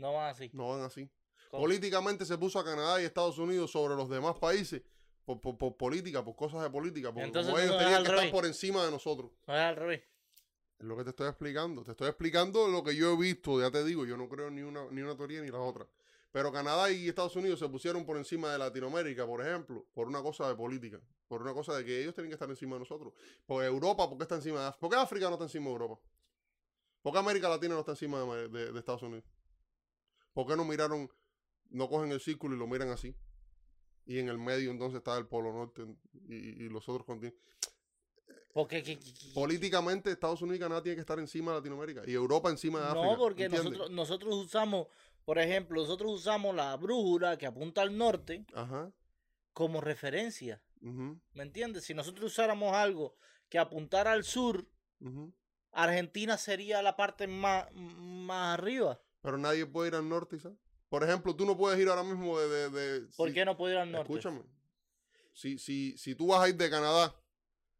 No van así. No van así. ¿Cómo? Políticamente se puso a Canadá y Estados Unidos sobre los demás países por, por- por política, por cosas de política, porque Entonces, como ellos tenían que estar por encima de nosotros. No es al revés. Es lo que te estoy explicando. Te estoy explicando lo que yo he visto, ya te digo, yo no creo ni una, ni una teoría ni la otra. Pero Canadá y Estados Unidos se pusieron por encima de Latinoamérica, por ejemplo, por una cosa de política, por una cosa de que ellos tienen que estar encima de nosotros. Por Europa, ¿por qué está encima de África? ¿Por qué África no está encima de Europa? ¿Por qué América Latina no está encima de, de- de Estados Unidos? ¿Por qué no miraron, no cogen el círculo y lo miran así? Y en el medio entonces está el Polo Norte y, y los otros continentes. Porque que- que- que- Políticamente Estados Unidos y Canadá tienen que estar encima de Latinoamérica y Europa encima de África. no, porque ¿entiendes? nosotros, nosotros usamos, por ejemplo, nosotros usamos la brújula que apunta al norte Ajá. como referencia. ¿Me entiendes? Si nosotros usáramos algo que apuntara al sur. Argentina sería la parte más, más arriba. Pero nadie puede ir al norte, ¿sabes? Por ejemplo, tú no puedes ir ahora mismo de... de, de- ¿Por si- qué no puedo ir al norte? Escúchame. Si, si, si tú vas a ir de Canadá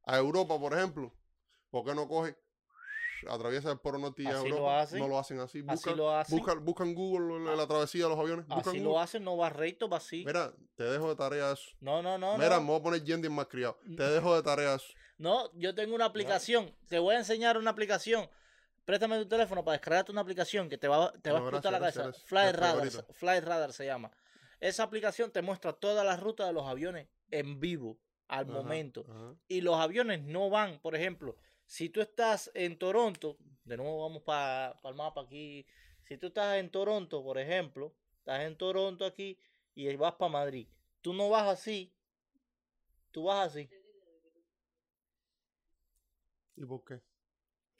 a Europa, por ejemplo, ¿por qué no coges, atraviesa el Polo Norte y Así lo hacen. No lo hacen así. Así Buscan, lo hacen. buscan, buscan Google la, la travesía de los aviones. Buscan Así Google. lo hacen, no va recto, va así. Mira, te dejo de tarea eso. No, no, no. Mira, no. me voy a poner Yendi más criado. Te dejo de tarea eso. No, yo tengo una aplicación. Te voy a enseñar una aplicación. Préstame tu teléfono para descargarte una aplicación que te va, te va a explotar gracias, la cabeza. Flight Radar. Flight Radar se llama. Esa aplicación te muestra todas las rutas de los aviones en vivo al Ajá, momento. ajá. Y los aviones no van, por ejemplo, si tú estás en Toronto, de nuevo vamos para el mapa aquí. Si tú estás en Toronto, por ejemplo, estás en Toronto aquí y vas para Madrid, tú no vas así, tú vas así, ¿Y por qué?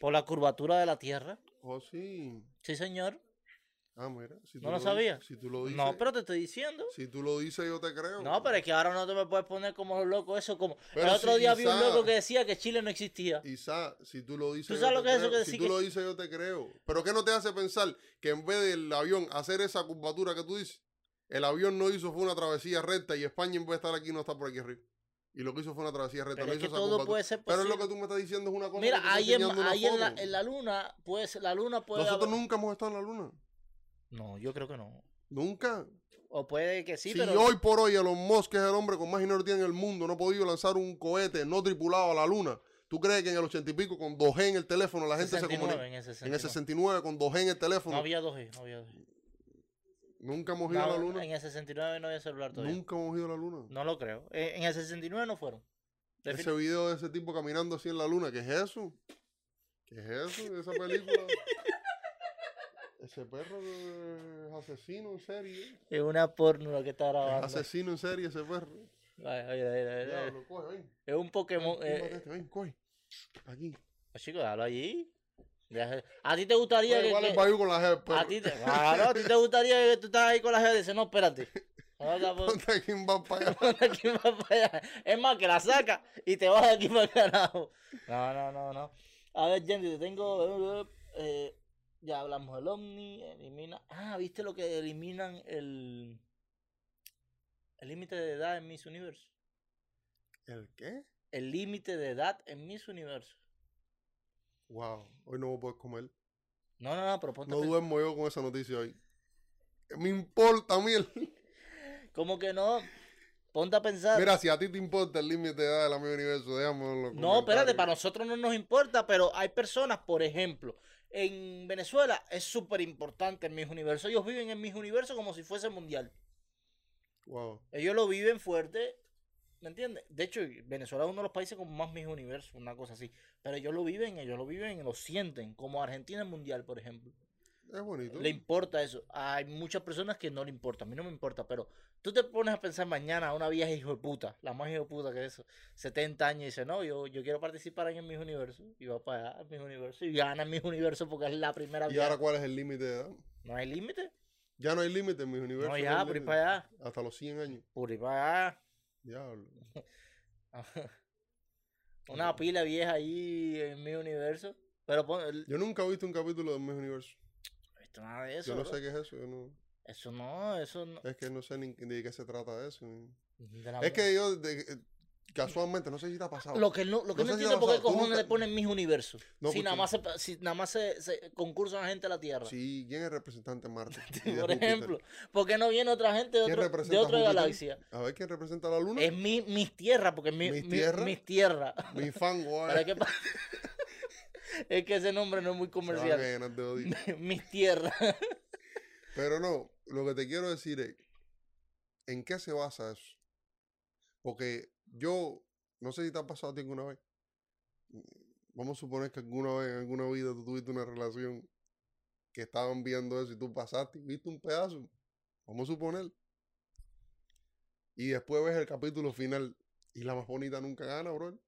Por la curvatura de la Tierra. Oh, sí. Sí, señor. Ah, mira. Si ¿No tú lo dices- sabía? Si tú lo dices. No, pero te estoy diciendo. Si tú lo dices, yo te creo. No, pero es que ahora no te me puedes poner como los locos eso como Pero el otro si día vi un quizá- loco que decía que Chile no existía. Isa, si tú lo dices, ¿Tú sabes lo que es eso que Si tú que- lo dices, yo te creo. Pero ¿qué no te hace pensar que en vez del avión hacer esa curvatura que tú dices, el avión no hizo fue una travesía recta y España en vez de estar aquí no está por aquí arriba? Y lo que hizo fue una travesía recta. Pero es que todo puede ser Pero es posible. lo que tú me estás diciendo es una cosa. Mira, ahí, en, ahí en, la, en la luna, pues la luna puede Nosotros haber- nunca hemos estado en la luna. No, yo creo que no. Nunca. O puede que sí, si pero hoy por hoy Elon Musk, que es el hombre con más dinero tiene en el mundo, no ha podido lanzar un cohete no tripulado a la luna, ¿Tú crees que en el ochenta y pico con 2G en el teléfono la gente 69, se comunica? en el 69. En el 69 con 2G en el teléfono. No había 2G, no había 2G. Nunca hemos ido No, a la luna. En el 69 no había celular todavía. Nunca hemos ido a la luna. No lo creo. Eh, En el 69 no fueron. Ese video de ese tipo caminando así en la luna, ¿qué es eso? ¿Qué es eso? Esa película. Ese perro es asesino en serie. Es una porno lo que está Es grabando. asesino en serie ese perro. Ay, ay, ay, ay, ay. Diablo, coge, ven. Es un Pokémon. Ven, Eh, ven, coge. Aquí. pues, chico, déjalo allí. A ti te gustaría Oye, que. igual que- el baño con la jefa. a ti te, claro, a ti te gustaría que tú estás ahí con la gente y dices, no, espérate. Pues, Ponte quién va para allá. ponte aquí más para allá. Es más, que la saca y te vas aquí para el carajo. No, no, no, no. A ver, Jenny, te tengo. eh, ya hablamos del Omni. Elimina. Ah, ¿viste lo que eliminan el. El límite de edad en Miss Universo? ¿El qué? El límite de edad en Miss Universo. Wow, hoy no voy a poder comer. No, no, no, pero ponte a No duermo yo con esa noticia hoy. Me importa a mí el... ¿Cómo que no? Ponte a pensar. Mira, si a ti te importa el límite de edad del amigo universo, déjame No, espérate, para nosotros no nos importa, pero hay personas, por ejemplo, en Venezuela es súper importante en mis universo. Ellos viven en mis universo como si fuese mundial. Wow. Ellos lo viven fuerte, ¿me entiendes? De hecho, Venezuela es uno de los países con más mis universos, una cosa así. Pero ellos lo viven, ellos lo viven, lo sienten, como Argentina en mundial, por ejemplo. Es bonito. Le importa eso. Hay muchas personas que no le importa. A mí no me importa, pero tú te pones a pensar mañana a una vieja hijo de puta, la más hijo de puta que eso, 70 años y dice, no, yo, yo quiero participar en mis universos. Y va para allá, en mis universos, y gana en mis universos porque es la primera ¿Y vieja. ahora cuál es el límite de edad? No hay límite. Ya no hay límite en mis universos. No, hay ya, por ahí límite. para allá. Hasta los 100 años. Por ahí para allá. Diablo. Una pila vieja ahí en mi universo. Pero pon, el- Yo nunca he visto un capítulo de mis universos. no he visto nada de eso. Yo no bro. sé qué es eso. Yo no... Eso no, eso no. Es que no sé ni de qué se trata eso. ni- de la- Es que yo, de- eh, casualmente, no sé si te ha pasado. Lo que no, lo que No no, sé si entiendo es por qué cojones nunca- le ponen mis universos. No, si, nada más se, si nada más se, se concursan gente a la Tierra. Sí, ¿quién es el representante de Marte? De por ejemplo. ¿Por qué no viene otra gente de, ¿Quién otro- de otra galaxia? A ver quién representa la luna. Es mi, mis tierras, porque es mi, ¿Mis mi- tierras? mis tierras. Mi fango. Pero eh. es que, ese nombre no es muy comercial. de odio. mis tierras. Pero no, lo que te quiero decir es, ¿en qué se basa eso? Porque yo, no sé si te ha pasado a ti alguna vez. Vamos a suponer que alguna vez en alguna vida tú tuviste una relación que estaban viendo eso y tú pasaste y viste un pedazo. Vamos a suponer. Y después ves el capítulo final y la más bonita nunca gana, bro.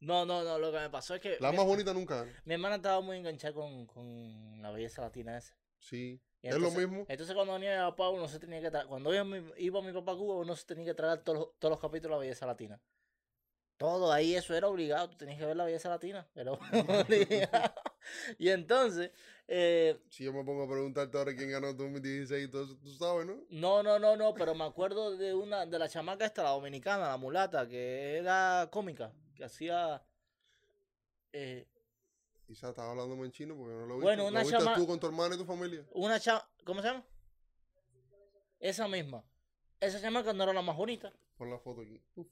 No, no, no. Lo que me pasó es que La mi, más bonita nunca gana. mi hermana estaba muy enganchada con, con la belleza latina esa. Sí. Y es entonces- lo mismo. Entonces cuando venía mi papá uno se tenía que tragar, cuando iba mi, iba mi papá a Cuba uno se tenía que tragar todos los, todos los capítulos de la belleza latina. Todo ahí eso era obligado, tú tenías que ver la belleza latina, era obligado. y entonces, eh, Si yo me pongo a preguntarte ahora quién ganó el 2016 y todo eso, tú sabes, ¿no? no, no, no, no, pero me acuerdo de una, de la chamaca esta, la dominicana, la mulata, que era cómica, que hacía eh, Quizás estaba hablándome en chino porque no lo viste. Bueno, ¿Lo una viste chama- tú con tu hermana y tu familia? una chama, ¿cómo se llama? Esa misma. Esa chamaca no era la más bonita. Pon la foto aquí. Uf.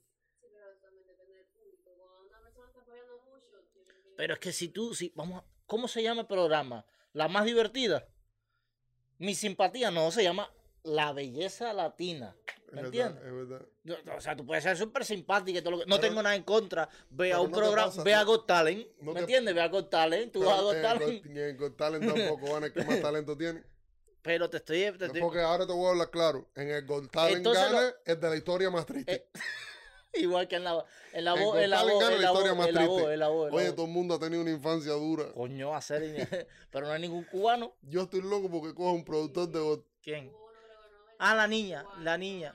Pero es que si tú, si, vamos, a- ¿cómo se llama el programa? La más divertida. Mi simpatía no, se llama La Belleza Latina. Es ¿Me verdad, entiendes? es verdad. O sea, tú puedes ser súper simpática y todo lo que... No Pero- tengo nada en contra. Ve a pero un no programa, pasa, ve a Got Talent. no ¿Me te- entiendes? Ve a Got Talent, tú vas a Pero Got en Talent. Got- en Got Talent tampoco van a que más talento tiene. Pero te estoy... te Es estoy- porque ahora te voy a hablar claro. En el Got Talent lo- gane es de la historia más triste. Eh, igual que en la, en la voz, en la voz, en la voz, en la voz, Oye, todo el mundo ha tenido una infancia dura. Coño, hacer... Pero no hay ningún cubano. Yo estoy loco porque cojo un productor de ¿Quién? Ah, la niña, la niña.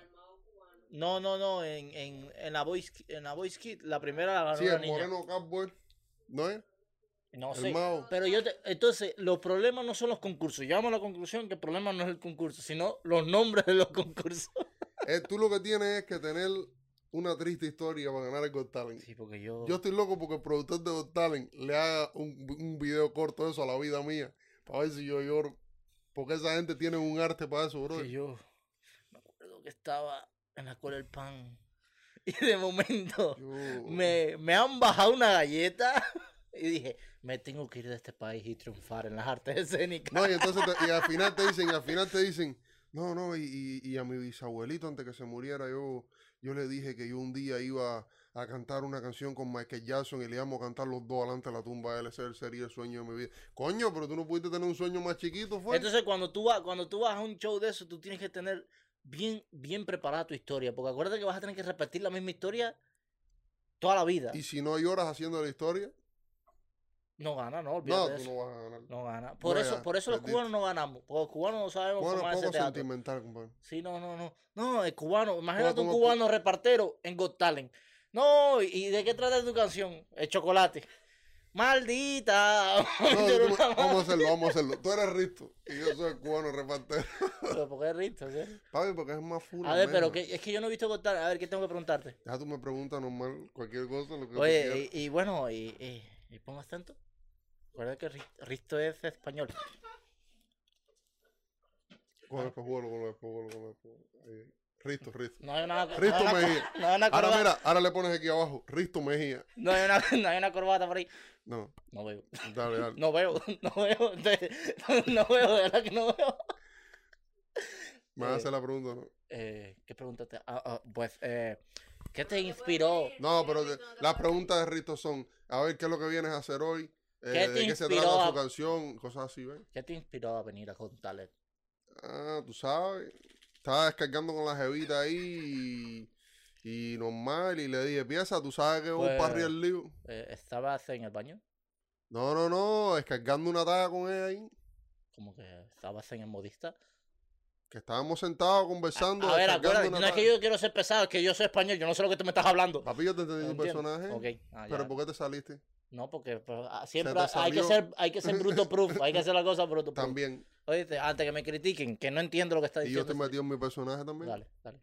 No, no, no, en, en, en la Voice en la Voice Kid, la primera la ganó Sí, la el niña. moreno Cowboy. ¿No es? No el sé. Mao. Pero yo te, entonces, los problemas no son los concursos. Llegamos a la conclusión que el problema no es el concurso, sino los nombres de los concursos. Eh, tú lo que tienes es que tener una triste historia para ganar el Got Talent. Sí, porque yo. Yo estoy loco porque el productor de Got Talent le haga un, un video corto de eso a la vida mía. Para ver si yo lloro. Porque esa gente tiene un arte para eso, bro. que yo que estaba en la escuela del pan Y de momento me, me han bajado una galleta y dije, me tengo que ir de este país y triunfar en las artes escénicas. No, y entonces te- y al final te dicen, y al final te dicen, no, no, y, y- y a mi bisabuelito antes que se muriera, yo, yo le dije que yo un día iba a cantar una canción con Michael Jackson y le íbamos a cantar los dos delante de la tumba de él, ese sería el sueño de mi vida. Coño, pero tú no pudiste tener un sueño más chiquito, fue. Entonces cuando tú, vas, cuando tú vas a un show de eso, tú tienes que tener bien, bien preparada tu historia, porque acuérdate que vas a tener que repetir la misma historia toda la vida. y si no lloras haciendo la historia, No gana, no, no, olvídate de tú eso. no vas a ganar. No gana. Por No, eso, por eso los cubanos no ganamos. Porque los cubanos no sabemos Bueno, formar ese poco teatro. sentimental, compadre. Sí, no, no, no. No, el cubano, imagínate un cubano repartero en Got Talent. No, ¿y de qué trata tu canción? El chocolate. Maldita. No, tú- vamos a hacerlo, vamos a hacerlo. Tú eres Risto y yo soy cubano repartero. Pero ¿por qué rito? ¿sí? Papi, porque es más full. A ver, pero que, es que yo no he visto Talent. A ver, ¿qué tengo que preguntarte? Ya tú me preguntas normal, cualquier cosa, lo que Oye, y, y bueno, y, y, y pongo acento. Recuerda que Ri- Risto es español. Con el con el con el. Risto, Risto. No hay una, Risto no hay una, Mejía. no hay una Ahora mira, ahora le pones aquí abajo, Risto Mejía. No hay una, no hay una corbata por ahí. No, No veo. dale, dale. No veo, no veo, no veo, de verdad que no veo. Me vas a eh, hacer la pregunta, ¿no? Eh, ¿Qué pregunta te- ah, ah, pues, eh, ¿qué te inspiró? No, pero las preguntas de Risto son, a ver, ¿qué es lo que vienes a hacer hoy? Eh, ¿Qué te ¿De qué se inspiró trata a- su canción? Cosas así, ¿ves? ¿Qué te inspiró a venir a contarle? Ah, tú sabes. Estaba descargando con la jevita ahí y, y normal. Y le dije, piensa, tú sabes que voy Pues- para arriba el lío. Eh, ¿Estabas en el baño? No, no, no, descargando una taga con ella ahí. Como que estabas en el modista. Que estábamos sentados conversando. a ver, acuérdate, no es que yo quiero ser pesado, es que yo soy español, yo no sé lo que tú me estás hablando. Papi, yo te entendí tu ¿Entiendes? personaje. Ok, ah, ya. Pero ¿por qué te saliste? No, porque pues, ah, siempre hay que, ser, hay que ser bruto proof, hay que hacer la cosa bruto proof. También. Oíste, antes que me critiquen, que no entiendo lo que está Y yo diciendo. te metí en mi personaje también. Dale, dale.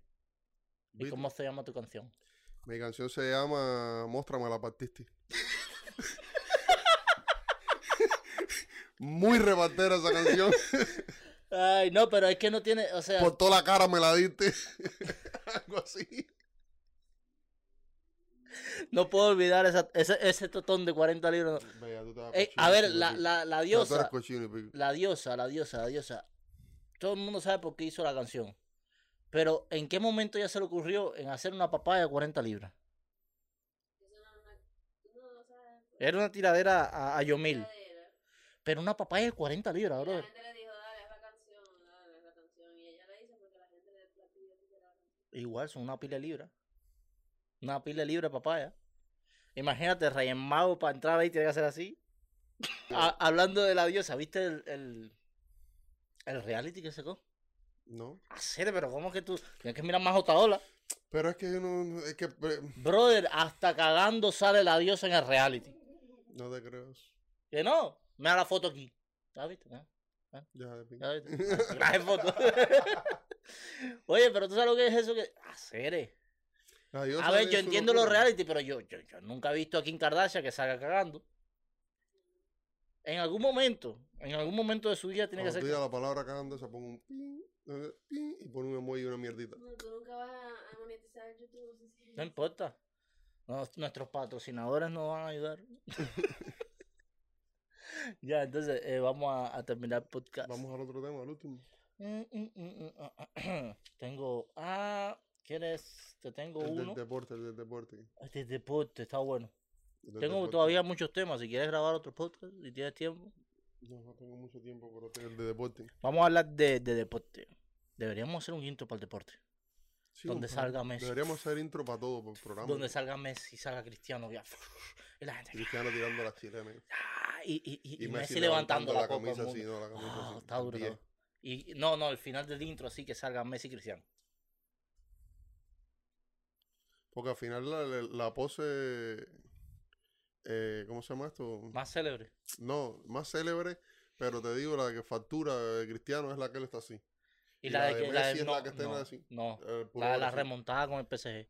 ¿Y cómo se llama tu canción? Mi canción se llama Móstrame la partiste. Muy repartera esa canción. Ay, no, pero es que no tiene, o sea, Por toda la cara me la diste. Algo así. No puedo olvidar esa, ese, ese totón de 40 libras. no. Cochino, a ver, la, la, la diosa, la diosa, la diosa, la diosa. Todo el mundo sabe por qué hizo la canción. Pero, ¿en qué momento ya se le ocurrió en hacer una papaya de 40 libras? Era una tiradera a, a Yomil. Pero una papaya de 40 libras, La bro. gente le dijo, dale, haz la canción, dale, haz la canción. Y ella la hizo porque la gente le la pidió que hiciera la canción. Igual, son una pila de libras. Una pila de libras de papaya. Imagínate, Rey Mago para entrar ahí tiene que hacer así. Ha- hablando de la diosa, ¿viste el, el, el reality que sacó? No. Hacer, pero ¿cómo que tú? Tienes que mirar más Otaola. Pero es que yo no. Es que. eh, Brother, hasta cagando sale la diosa en el reality. No te creo. Que no, mira la foto aquí. ¿Ya viste? ¿Ya? Ya, de pico. ¿Ya viste? Traje foto. Oye, pero tú sabes lo que es eso que. Hacer. Diosa A ver, yo entiendo los reality, pero yo, yo, yo nunca he visto a Kim Kardashian que salga cagando. En algún momento, en algún momento de su vida tiene que Cuando ser. tú digas la palabra cagando, se pone un pin, eh, pin, y pone un emoji y una mierdita. No, tú nunca vas a, monetizar YouTube. No importa. Nos- nuestros patrocinadores nos van a ayudar. ya, entonces eh, vamos a, a terminar el podcast. Vamos al otro tema, al último. Mm, mm, mm, mm, ah, ah. tengo. Ah, ¿quieres? Te tengo El del uno. deporte, el del deporte. Este deporte está bueno. el del Tengo deporte. todavía muchos temas. Si quieres grabar otro podcast y tienes tiempo, No, no tengo mucho tiempo, pero tengo el de deporte. vamos a hablar de, de deporte. Deberíamos hacer un intro para el deporte. Sí, Donde salga Messi. Deberíamos hacer intro para todo, por programa. Donde salga Messi, salga Cristiano. Ya. Y la gente. Cristiano tirando las chilenas. ah, Y, y, y, Y, y Messi, Messi levantando la, copa camisa del así, no, la camisa Ah, así. está duro. Bien. está duro. Y no, no, el final del intro así que salga Messi y Cristiano. Porque al final la, la- la pose. eh, ¿Cómo se llama esto? Más célebre. No, más célebre, pero te digo, la que factura de Cristiano es la que él está así. Y, Y la, la de que la Messi de, es no, la que está no, así. no. La de la remontada con el PSG.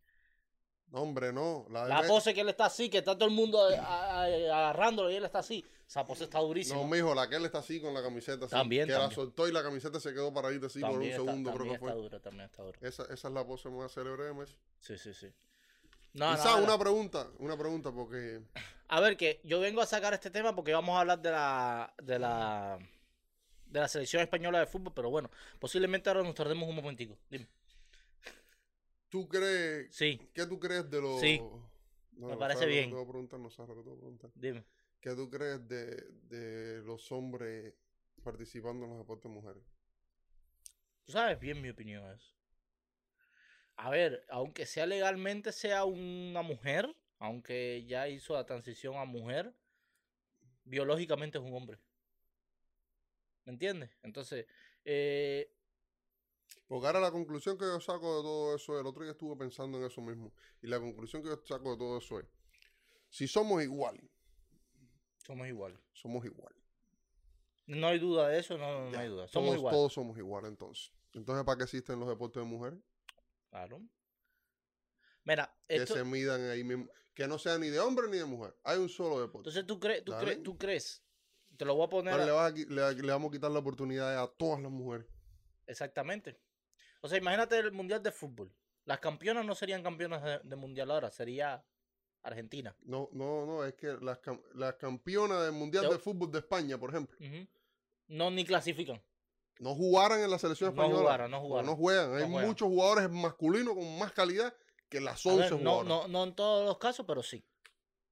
No, hombre, no. La, La pose que él está así, que está todo el mundo a- agarrándolo y él está así. Esa pose está durísima. No, mijo, la que él está así con la camiseta así. También, Que la también. soltó y la camiseta se quedó paradita así por un También está- segundo, creo también que fue. está duro, también está duro. Esa, esa es la pose más célebre de Messi. Sí, sí, sí. No, no. una pregunta, una pregunta, porque A ver, que yo vengo a sacar este tema porque vamos a hablar de la, de la, de la selección española de fútbol, pero bueno, posiblemente ahora nos tardemos un momentico. Dime. tú crees, Sí, ¿qué tú crees de los... Sí, No, me parece sabes lo que bien. te voy a preguntar, no que te voy a preguntar. dime. ¿Qué tú crees de, de los hombres participando en los deportes de mujeres? Tú sabes bien mi opinión eso. A ver, aunque sea legalmente sea una mujer, aunque ya hizo la transición a mujer, biológicamente es un hombre. ¿Me entiendes? Entonces, eh, Porque ahora la conclusión que yo saco de todo eso, el otro día estuve pensando en eso mismo, y la conclusión que yo saco de todo eso es, si somos iguales, somos iguales. somos iguales. No hay duda de eso, no, no hay duda. Somos todos, iguales. todos somos iguales entonces. Entonces, ¿para qué existen los deportes de mujeres? Claro. Mira, Que se midan ahí mismo. Que no sea ni de hombre ni de mujer. Hay un solo deporte. entonces tú crees, tú crees, tú crees, te lo voy a poner a- le, vas a qui- le- le vamos a quitar la oportunidad a todas las mujeres. exactamente. O sea, imagínate el mundial de fútbol. Las campeonas no serían campeonas de, de mundial ahora, sería Argentina. No, no, no, es que las, las campeonas del Mundial de Fútbol de España, por ejemplo. No ni clasifican. No jugaran en la selección No española. jugaran, no jugaran. No juegan. Hay No juegan. muchos jugadores masculinos con más calidad que las A 11 ver, no, jugadoras. no, no en todos los casos, pero sí.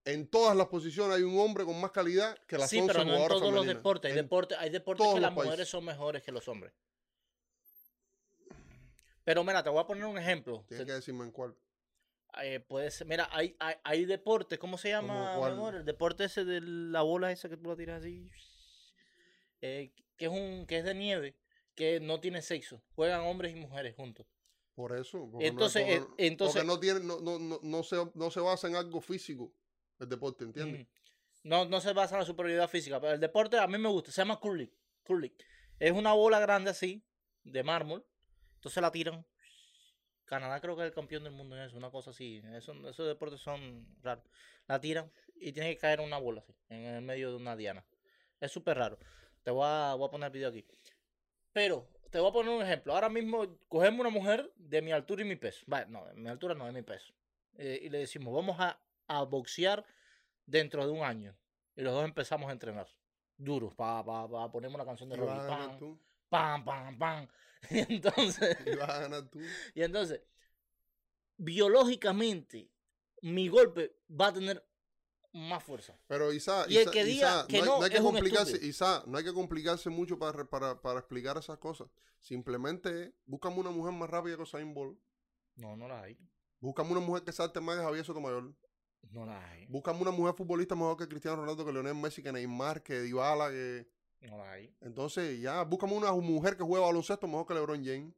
En todas las posiciones hay un hombre con más calidad que las Sí, 11 pero no en todos los deportes. Hay deportes, hay que las mujeres países. son mejores que los hombres. Pero mira, te voy a poner un ejemplo. Tienes que decirme en cuál. eh, puede ser, mira, hay, hay, hay deportes, ¿cómo se llama, amor? El deporte ese de la bola esa que tú la tiras así. eh, que es un, que es de nieve, que no tiene sexo. Juegan hombres y mujeres juntos. Por eso. no Entonces, eh, porque- entonces- Porque no, tiene, no, no, no, no se, no se basa en algo físico el deporte, ¿entiendes? No, no se basa en la superioridad física, pero el deporte a mí me gusta, se llama curling. curling. Es una bola grande así, de mármol, entonces la tiran. Canadá creo que es el campeón del mundo en eso, una cosa así. Eso, esos deportes son raros. La tiran y tiene que caer una bola así, en el medio de una diana. Es súper raro. Te voy a, voy a poner el video aquí. Pero, te voy a poner un ejemplo. Ahora mismo cogemos una mujer de mi altura y mi peso. Vale, no, de mi altura no, de mi peso. Eh, y le decimos, vamos a, a boxear dentro de un año. Y los dos empezamos a entrenar. Duros, para pa, pa, ponemos la canción de ganar Pam, tú. pam, pam, pam. Y entonces, Y vas a ganar tú. y entonces, biológicamente, mi golpe va a tener más fuerza. Pero Isa, Y el que diga Isa, que hay- no hay que complicarse. Isa, no hay que complicarse mucho para, para, para explicar esas cosas. Simplemente búscame una mujer más rápida que Usain Bolt. No, no la hay. Búscame una mujer que salte más que Javier Sotomayor. No la hay. Búscame una mujer futbolista mejor que Cristiano Ronaldo, que Leonel Messi, que Neymar, que Dybala, que... No la hay. Entonces ya, búscame una mujer que juega baloncesto mejor que LeBron James.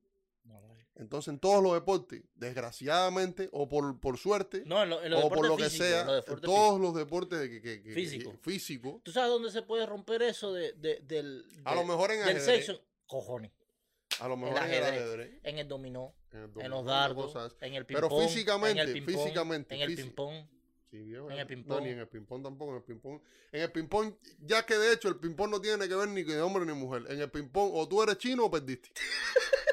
No. Entonces en todos los deportes, desgraciadamente o por, por suerte, No, en, lo- en los o por lo que sea, en los en deportes todos los deportes que, que, que- Físico. físico, ¿Tú sabes dónde se puede romper eso de, de- del, a de- lo mejor en del sexo? Cojones. a lo el mejor en el ajedrez, En el dominó, en, el en dominó, los dardos, en el Pero ping-pong. físicamente, en el ping-pong, físicamente, En el ping-pong. Sí, viejo, En el no, ping-pong. ni en el ping-pong tampoco, en el ping-pong. En el ping-pong, ya que de hecho el ping-pong no tiene que ver ni de hombre ni mujer. En el ping-pong, o tú eres chino o perdiste.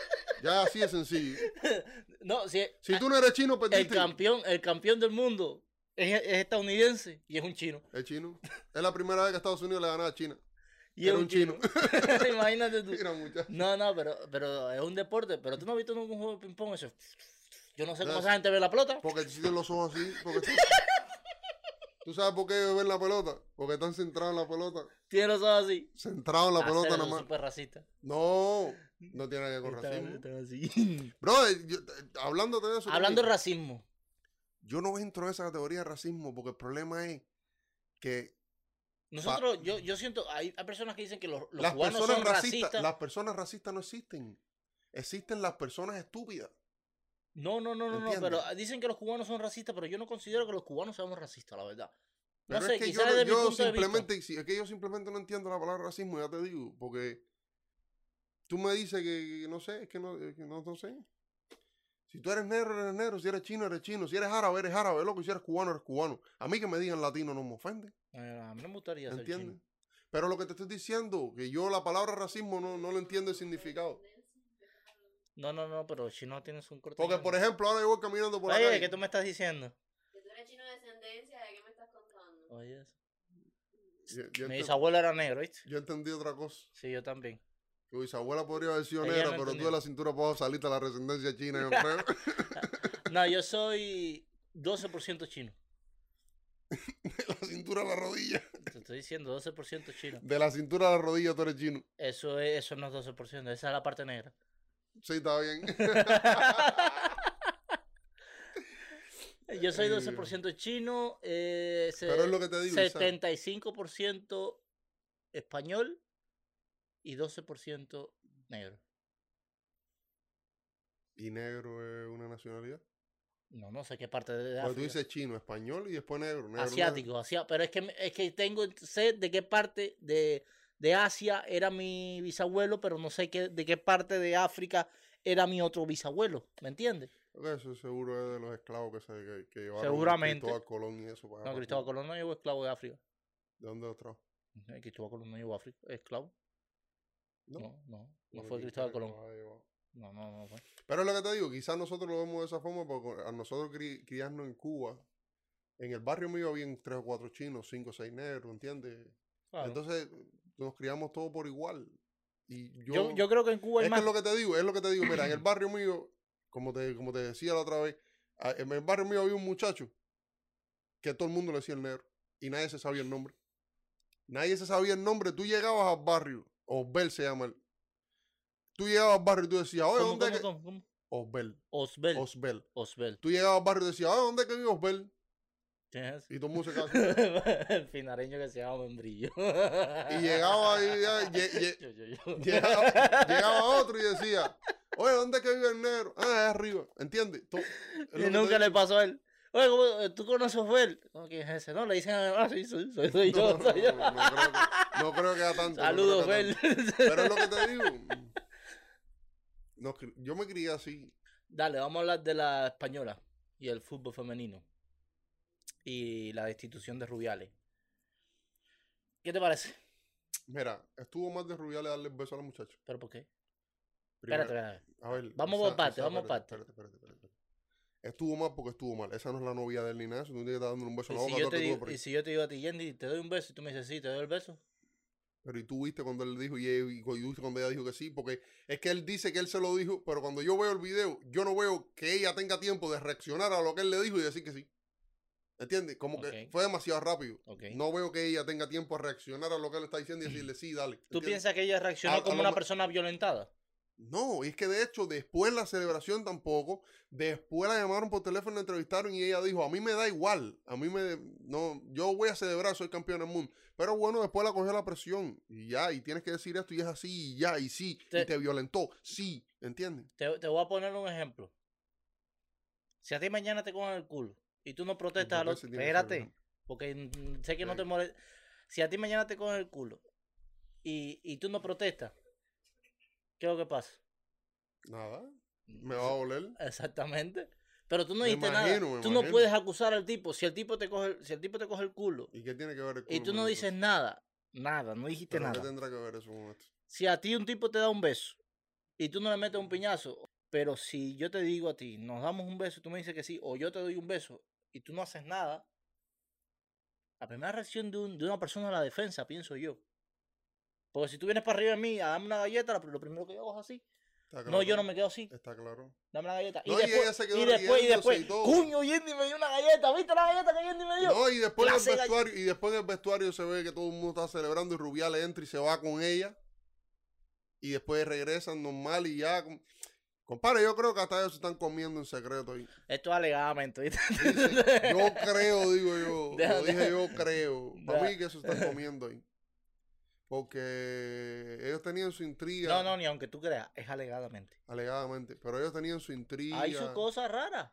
ya así de sencillo. No, si Si tú no eres chino, el perdiste. campeón, el campeón del mundo es, es estadounidense y es un chino. Es chino. Es la primera vez que Estados Unidos le gana a China. Y Era es un chino. Imagínate tú. No, no, pero, pero es un deporte. Pero tú no has visto nunca un juego de ping-pong. Eso. Yo no sé cómo esa gente ve la pelota. Porque tienen los ojos así. Porque ¿Tú sabes por qué ven la pelota? Porque están centrados en la pelota. Tiene los ojos así. Centrados en la Ah, pelota nada más. racista. No, no tiene que ver con racismo. así. Brother, yo- hablándote de eso. Hablando de racismo. Yo no entro en esa categoría de racismo porque el problema es que Nosotros, yo, yo siento, hay, hay personas que dicen que los, los las cubanos personas son racistas, racistas. las personas racistas no existen. Existen las personas estúpidas. No, no, no, no, no, pero dicen que los cubanos son racistas, pero yo no considero que los cubanos seamos racistas, la verdad. No Pero sé, es que yo, yo simplemente, si- es que yo simplemente no entiendo la palabra racismo, ya te digo, porque tú me dices que, que no sé, es que no, que no, no sé. Si tú eres negro, eres negro, si eres chino, eres chino, si eres árabe, eres árabe, loco, si eres cubano, eres cubano. A mí que me digan latino no me ofende, Eh, a mí no me gustaría ser ¿entiendes? chino. Pero lo que te estoy diciendo, que yo la palabra racismo no, no le entiendo el significado. No, no, no, pero chino tienes un corte. Porque, por ejemplo, ahora yo voy caminando por Oye, calle. ¿qué tú me estás diciendo? Oye, eso. Yo, yo Mi ente- bisabuelo era negro, ¿viste? yo entendí otra cosa. Sí, yo también. Tu bisabuela podría haber sido negra, no pero tú de la cintura para saliste a la descendencia china, yo creo. No, yo soy 12% chino. de la cintura a la rodilla. Te estoy diciendo 12% chino. De la cintura a la rodilla tú eres chino. Eso, es, eso no es 12%, esa es la parte negra. Sí, está bien. Yo soy Eh. 12% chino, eh, Pero es lo que te digo, Isaac. 75% español y 12% negro. ¿Y negro es una nacionalidad? No, no sé qué parte de tú África. dices chino, español y después negro. negro Asiático, asia- pero es que, es que tengo sé de qué parte de, de Asia era mi bisabuelo, pero no sé qué, de qué parte de África era mi otro bisabuelo, ¿me entiendes? negro. Eso seguro es de los esclavos que, se, que, que llevaron Seguramente. Cristóbal Colón y eso. para No, Cristóbal Colón no llevó esclavo de África. ¿De dónde los trajo? Cristóbal Colón no llevó África, esclavo. No. No, no, fue ¿quién Cristóbal Colón. No, no, no fue. Pero es lo que te digo, quizás nosotros lo vemos de esa forma porque a nosotros cri- criarnos en Cuba, en el barrio mío habían tres o cuatro chinos, cinco o seis negros, ¿entiendes? Claro. Entonces nos criamos todos por igual. Y yo, yo, yo creo que en Cuba es que más. es lo que te digo, es lo que te digo. Mira, en el barrio mío, como te, como te decía la otra vez, en el barrio mío había un muchacho que todo el mundo le decía el negro y nadie se sabía el nombre. Nadie se sabía el nombre. Tú llegabas al barrio, Osbel se llama él. Tú llegabas al barrio y tú decías, oye, ¿Cómo, ¿dónde es cómo, que...? cómo, cómo? Osbel, Osbel. Osbel. Osbel. Tú llegabas al barrio y decías, oye, ¿dónde es que vive Osbel? ¿Quién es ese? Y quedaba así. el finareño que se llama Membrillo. Y llegaba ahí, llegaba, llegaba otro y decía, oye, ¿dónde es que vive el negro? Ah, allá arriba, ¿entiendes? Es que Y nunca le pasó a él. Oye, ¿cómo- ¿tú conoces a Osbel? No, ¿quién es ese? No, le dicen, ah, sí, soy, soy, soy yo, No, soy yo. no, no creo que, no creo que haya tanto. no Saludos, tanto. Pero es lo que te digo. No, yo me crié así. Dale, vamos a hablar de la española y el fútbol femenino. Y la destitución de Rubiales. ¿Qué te parece? Mira, estuvo más de Rubiales darle el beso a la muchacha. ¿Pero por qué? Primero, Espérate, espérate. a ver, Vamos por parte, vamos por parte. espérate, espérate, espérate. Estuvo mal porque estuvo mal. Esa no es la novia de él ni nada. Tú dándole un beso Y la boca a yo te digo, y si yo te digo a ti, Yendi, te doy un beso y tú me dices, sí, te doy el beso. Pero y tú viste cuando él dijo y, y, y viste cuando ella dijo que sí, porque es que él dice que él se lo dijo, pero cuando yo veo el video, yo no veo que ella tenga tiempo de reaccionar a lo que él le dijo y decir que sí. ¿Entiendes? Como que fue demasiado rápido. No veo que ella tenga tiempo a reaccionar a lo que él está diciendo y decirle sí, dale. ¿Tú piensas que ella reaccionó A- como una persona violentada? No, y es que de hecho después la celebración tampoco, después la llamaron por teléfono, la entrevistaron y ella dijo, a mí me da igual, a mí me, no, yo voy a celebrar, soy campeón del mundo. Pero bueno, después la cogió la presión y ya, y tienes que decir esto y es así y ya, y sí, Te- y te violentó, sí, ¿entiendes? Te, te voy a poner un ejemplo. Si a ti mañana te cogen el culo y tú no protestas a los... Espérate, porque sé que no te molesta. Si a ti mañana te cogen el culo y, y tú no protestas, ¿qué es lo que pasa? Nada, me va a doler. Exactamente. Pero tú no dijiste nada. Tú no puedes acusar al tipo. Si el tipo te coge, si el tipo te coge el culo ¿Y qué tiene que ver el y culo tú con no dices nada, nada, no dijiste ¿Pero qué nada. tendrá que ver eso con esto? Si a ti un tipo te da un beso y tú no le metes un piñazo, pero si yo te digo a ti, nos damos un beso y tú me dices que sí, o yo te doy un beso y tú no haces nada, la primera reacción de, un- de una persona es la defensa, pienso yo. Porque si tú vienes para arriba de mí a darme una galleta, lo primero que yo hago es así. No, yo no me quedo así. Está claro. Dame la galleta. No, y y después, ella se quedó y después, y después, y todo. cuño, Yendi me dio una galleta. ¿Viste la galleta que Yendi me dio? No, y después en el vestuario, y después en el vestuario se ve que todo el mundo está celebrando y Rubiales entra y se va con ella. Y después regresan normal y ya. com- Compadre, yo creo que hasta ellos se están comiendo en secreto ahí. Esto es alegadamente, ¿viste? Yo creo, digo yo. Deja- lo dije deja- yo creo. Para deja- mí que se están comiendo ahí. Porque ellos tenían su intriga. No, no, ni aunque tú creas, es alegadamente. Alegadamente. Pero ellos tenían su intriga. Hay su cosa rara.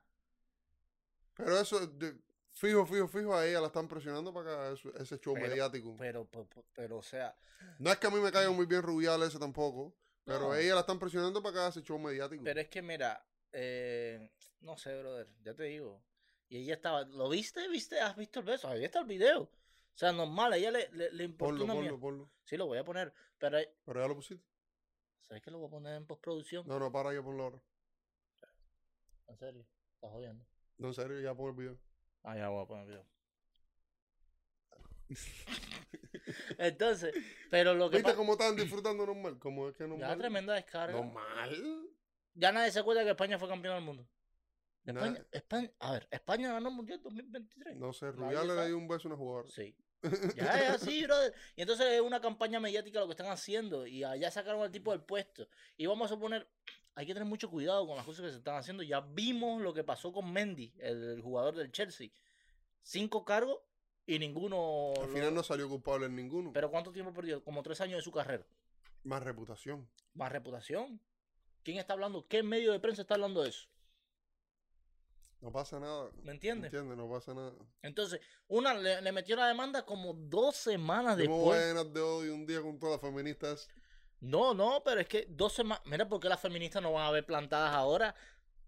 Pero eso, de- fijo, fijo, fijo, a ella la están presionando para que ese show Pero- mediático. Pero, pero, pero, o sea, No es que a mí me caiga muy bien Rubiales ese tampoco, pero No. ella la están presionando para que haga ese show mediático. pero es que mira, eh, no sé, brother, ya te digo. Y ella estaba, ¿lo viste? ¿Viste? ¿Has visto el beso? Ahí está el video. O sea, normal, a ella le, le, le importa ponlo, ponlo, ponlo. Sí, lo voy a poner. Pero, Pero ya lo pusiste. ¿sabes que lo voy a poner en postproducción? No, no, para ya ponlo ahora. En serio, estás jodiendo. No, en serio, ya pon el video. Ah, ya voy a poner el video. Entonces, pero lo que ¿Viste cómo estaban disfrutando normal? Como es que Ya normal. tremenda descarga. Normal. Ya nadie se acuerda que España fue campeón del mundo. España, España, a ver, España ganó el Mundial 2023. No sé, Rubiales le dio un beso a una jugadora. Sí. Ya es así, brother. Y entonces es una campaña mediática lo que están haciendo. Y allá sacaron al tipo del puesto. Y vamos a suponer, hay que tener mucho cuidado con las cosas que se están haciendo. Ya vimos lo que pasó con Mendy, el jugador del Chelsea. Cinco cargos y ninguno. Al lo- final no salió culpable en ninguno. Pero ¿cuánto tiempo perdió? Como tres años de su carrera. Más reputación. Más reputación. ¿Quién está hablando? ¿Qué medio de prensa está hablando de eso? No pasa nada. ¿Me entiendes? ¿Entiendes? No pasa nada. Entonces, una le, le metió la demanda como dos semanas a después. llenar de odio un día con todas las feministas. No, no, pero es que dos semanas. Mira, ¿por qué las feministas no van a ver plantadas ahora?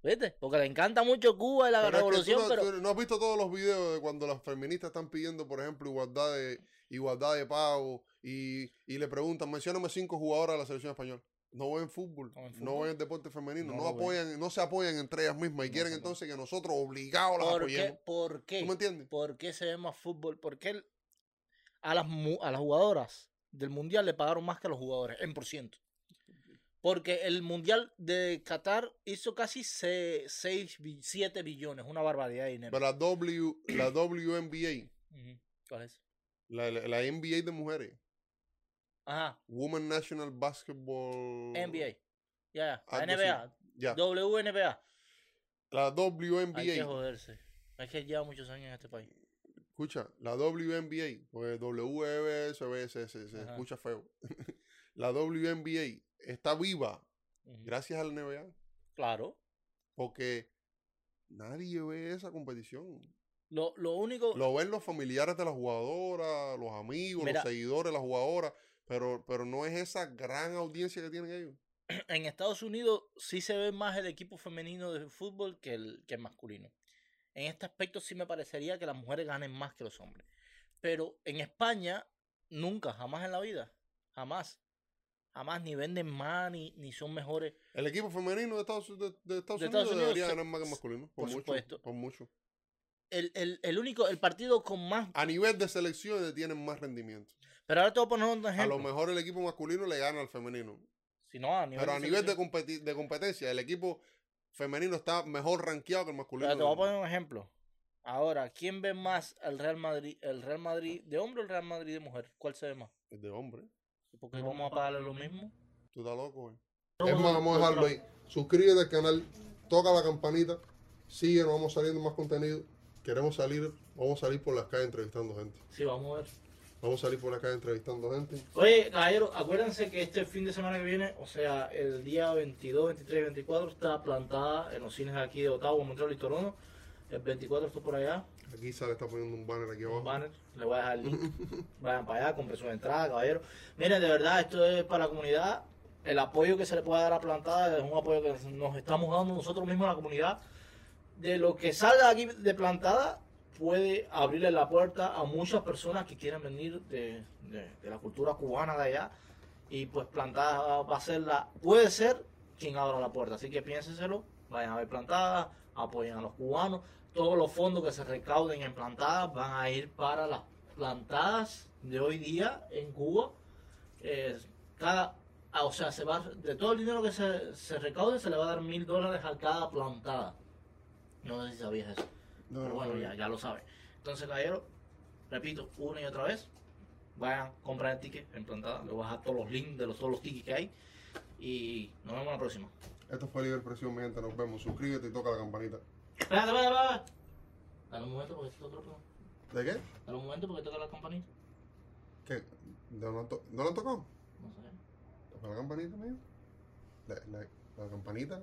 ¿Viste? Porque le encanta mucho Cuba y la Pero es que tú revolución, no, pero. tú no has visto todos los videos de cuando las feministas están pidiendo, por ejemplo, igualdad de, igualdad de pago y, y le preguntan, mencióname cinco jugadoras de la selección española. No ven fútbol, No ven no fútbol. ven deporte femenino, No no, ven. apoyan, no se apoyan entre ellas mismas y No quieren entonces que nosotros obligados las apoyemos. ¿Por qué? ¿Tú me entiendes? ¿Por qué se ve más fútbol? ¿Por qué el- a, las, a las jugadoras del mundial le pagaron más que a los jugadores en por ciento? Porque el mundial de Qatar hizo casi 6, 7 billones, una barbaridad de dinero. Pero la, w, la WNBA. ¿Cuál es? la, la, la NBA de mujeres, Ajá, Women National Basketball. NBA. Ya, ya. La. NBA. WNBA. la Hay que WNBA. joderse. Es que lleva muchos años en este país. Escucha, la WNBA, pues WB se, se, escucha feo. la WNBA está viva gracias al NBA, Claro. porque nadie ve esa competición. Lo, lo único. Lo ven los familiares de la jugadora, los amigos, Mira. los seguidores de la jugadora, pero, pero no es esa gran audiencia que tienen ellos. en Estados Unidos sí se ve más el equipo femenino de fútbol que el, que el masculino. En este aspecto sí me parecería que las mujeres ganen más que los hombres. Pero en España, nunca, jamás en la vida. Jamás. Jamás ni venden más ni, ni son mejores. El equipo femenino de Estados, de, de Estados De Unidos, Estados Unidos debería se- ganar más que el masculino. Por, por mucho, supuesto. por mucho. El, el, el único, el partido con más. A nivel de selecciones tienen más rendimiento. Pero ahora te voy a poner un A ejemplo. lo mejor el equipo masculino le gana al femenino. Si no, a nivel Pero a de nivel de, competi- de competencia, el equipo femenino está mejor rankeado que el masculino. Pero te voy a poner un ejemplo. Ahora, ¿quién ve más el Real Madrid, el Real Madrid de hombre o el Real Madrid de mujer? ¿Cuál se ve más? Es de hombre. ¿Por qué vamos a pagarle lo mismo? Tú estás loco, güey. Es más, vamos a dejarlo ahí. Suscríbete al canal, toca la campanita, sigue, nos vamos saliendo más contenido. Queremos salir, vamos a salir por las calles entrevistando gente. Sí, vamos a ver. Vamos a salir por calles entrevistando gente. Oye, caballero, acuérdense que este fin de semana que viene, o sea, el día 22, 23 y 24, está plantada en los cines aquí de Ottawa, Montreal y Toronto. El 24 está por allá, Aquí sale, está poniendo un banner aquí un abajo. banner, le voy a dejar el link. Vayan para allá, compren su entrada, caballero. Miren, de verdad, esto es para la comunidad. El apoyo que se le puede dar a plantada es un apoyo que nos estamos dando nosotros mismos a la comunidad. De lo que salga aquí de plantada, puede abrirle la puerta a muchas personas que quieren venir de, de- la cultura cubana de allá. Y pues plantada va a ser la, puede ser quien abra la puerta. Así que piénsenselo, vayan a ver plantada, apoyen a los cubanos. Todos los fondos que se recauden en plantadas van a ir para las plantadas de hoy día en Cuba. Eh, cada, ah, o sea, se va, de todo el dinero que se, se recaude, se le va a dar mil dólares a cada plantada. No sé si sabías eso. No, Pero no, bueno, no. ya, ya lo saben. Entonces, caballero, repito, una y otra vez, vayan, compren el ticket en plantada. Le voy a dejar todos los links de los, todos los tickets que hay. Y nos vemos la próxima. Esto fue Libre Presión, mi gente. Nos vemos. Suscríbete y toca la campanita. Espérate, espérate, espérate. Dale un momento porque toca la ¿De qué? Dale un momento porque toca la campanita. ¿Qué? ¿No lo to- ¿no lo tocado? No sé. ¿Toca la campanita, mío? La, la, la campanita.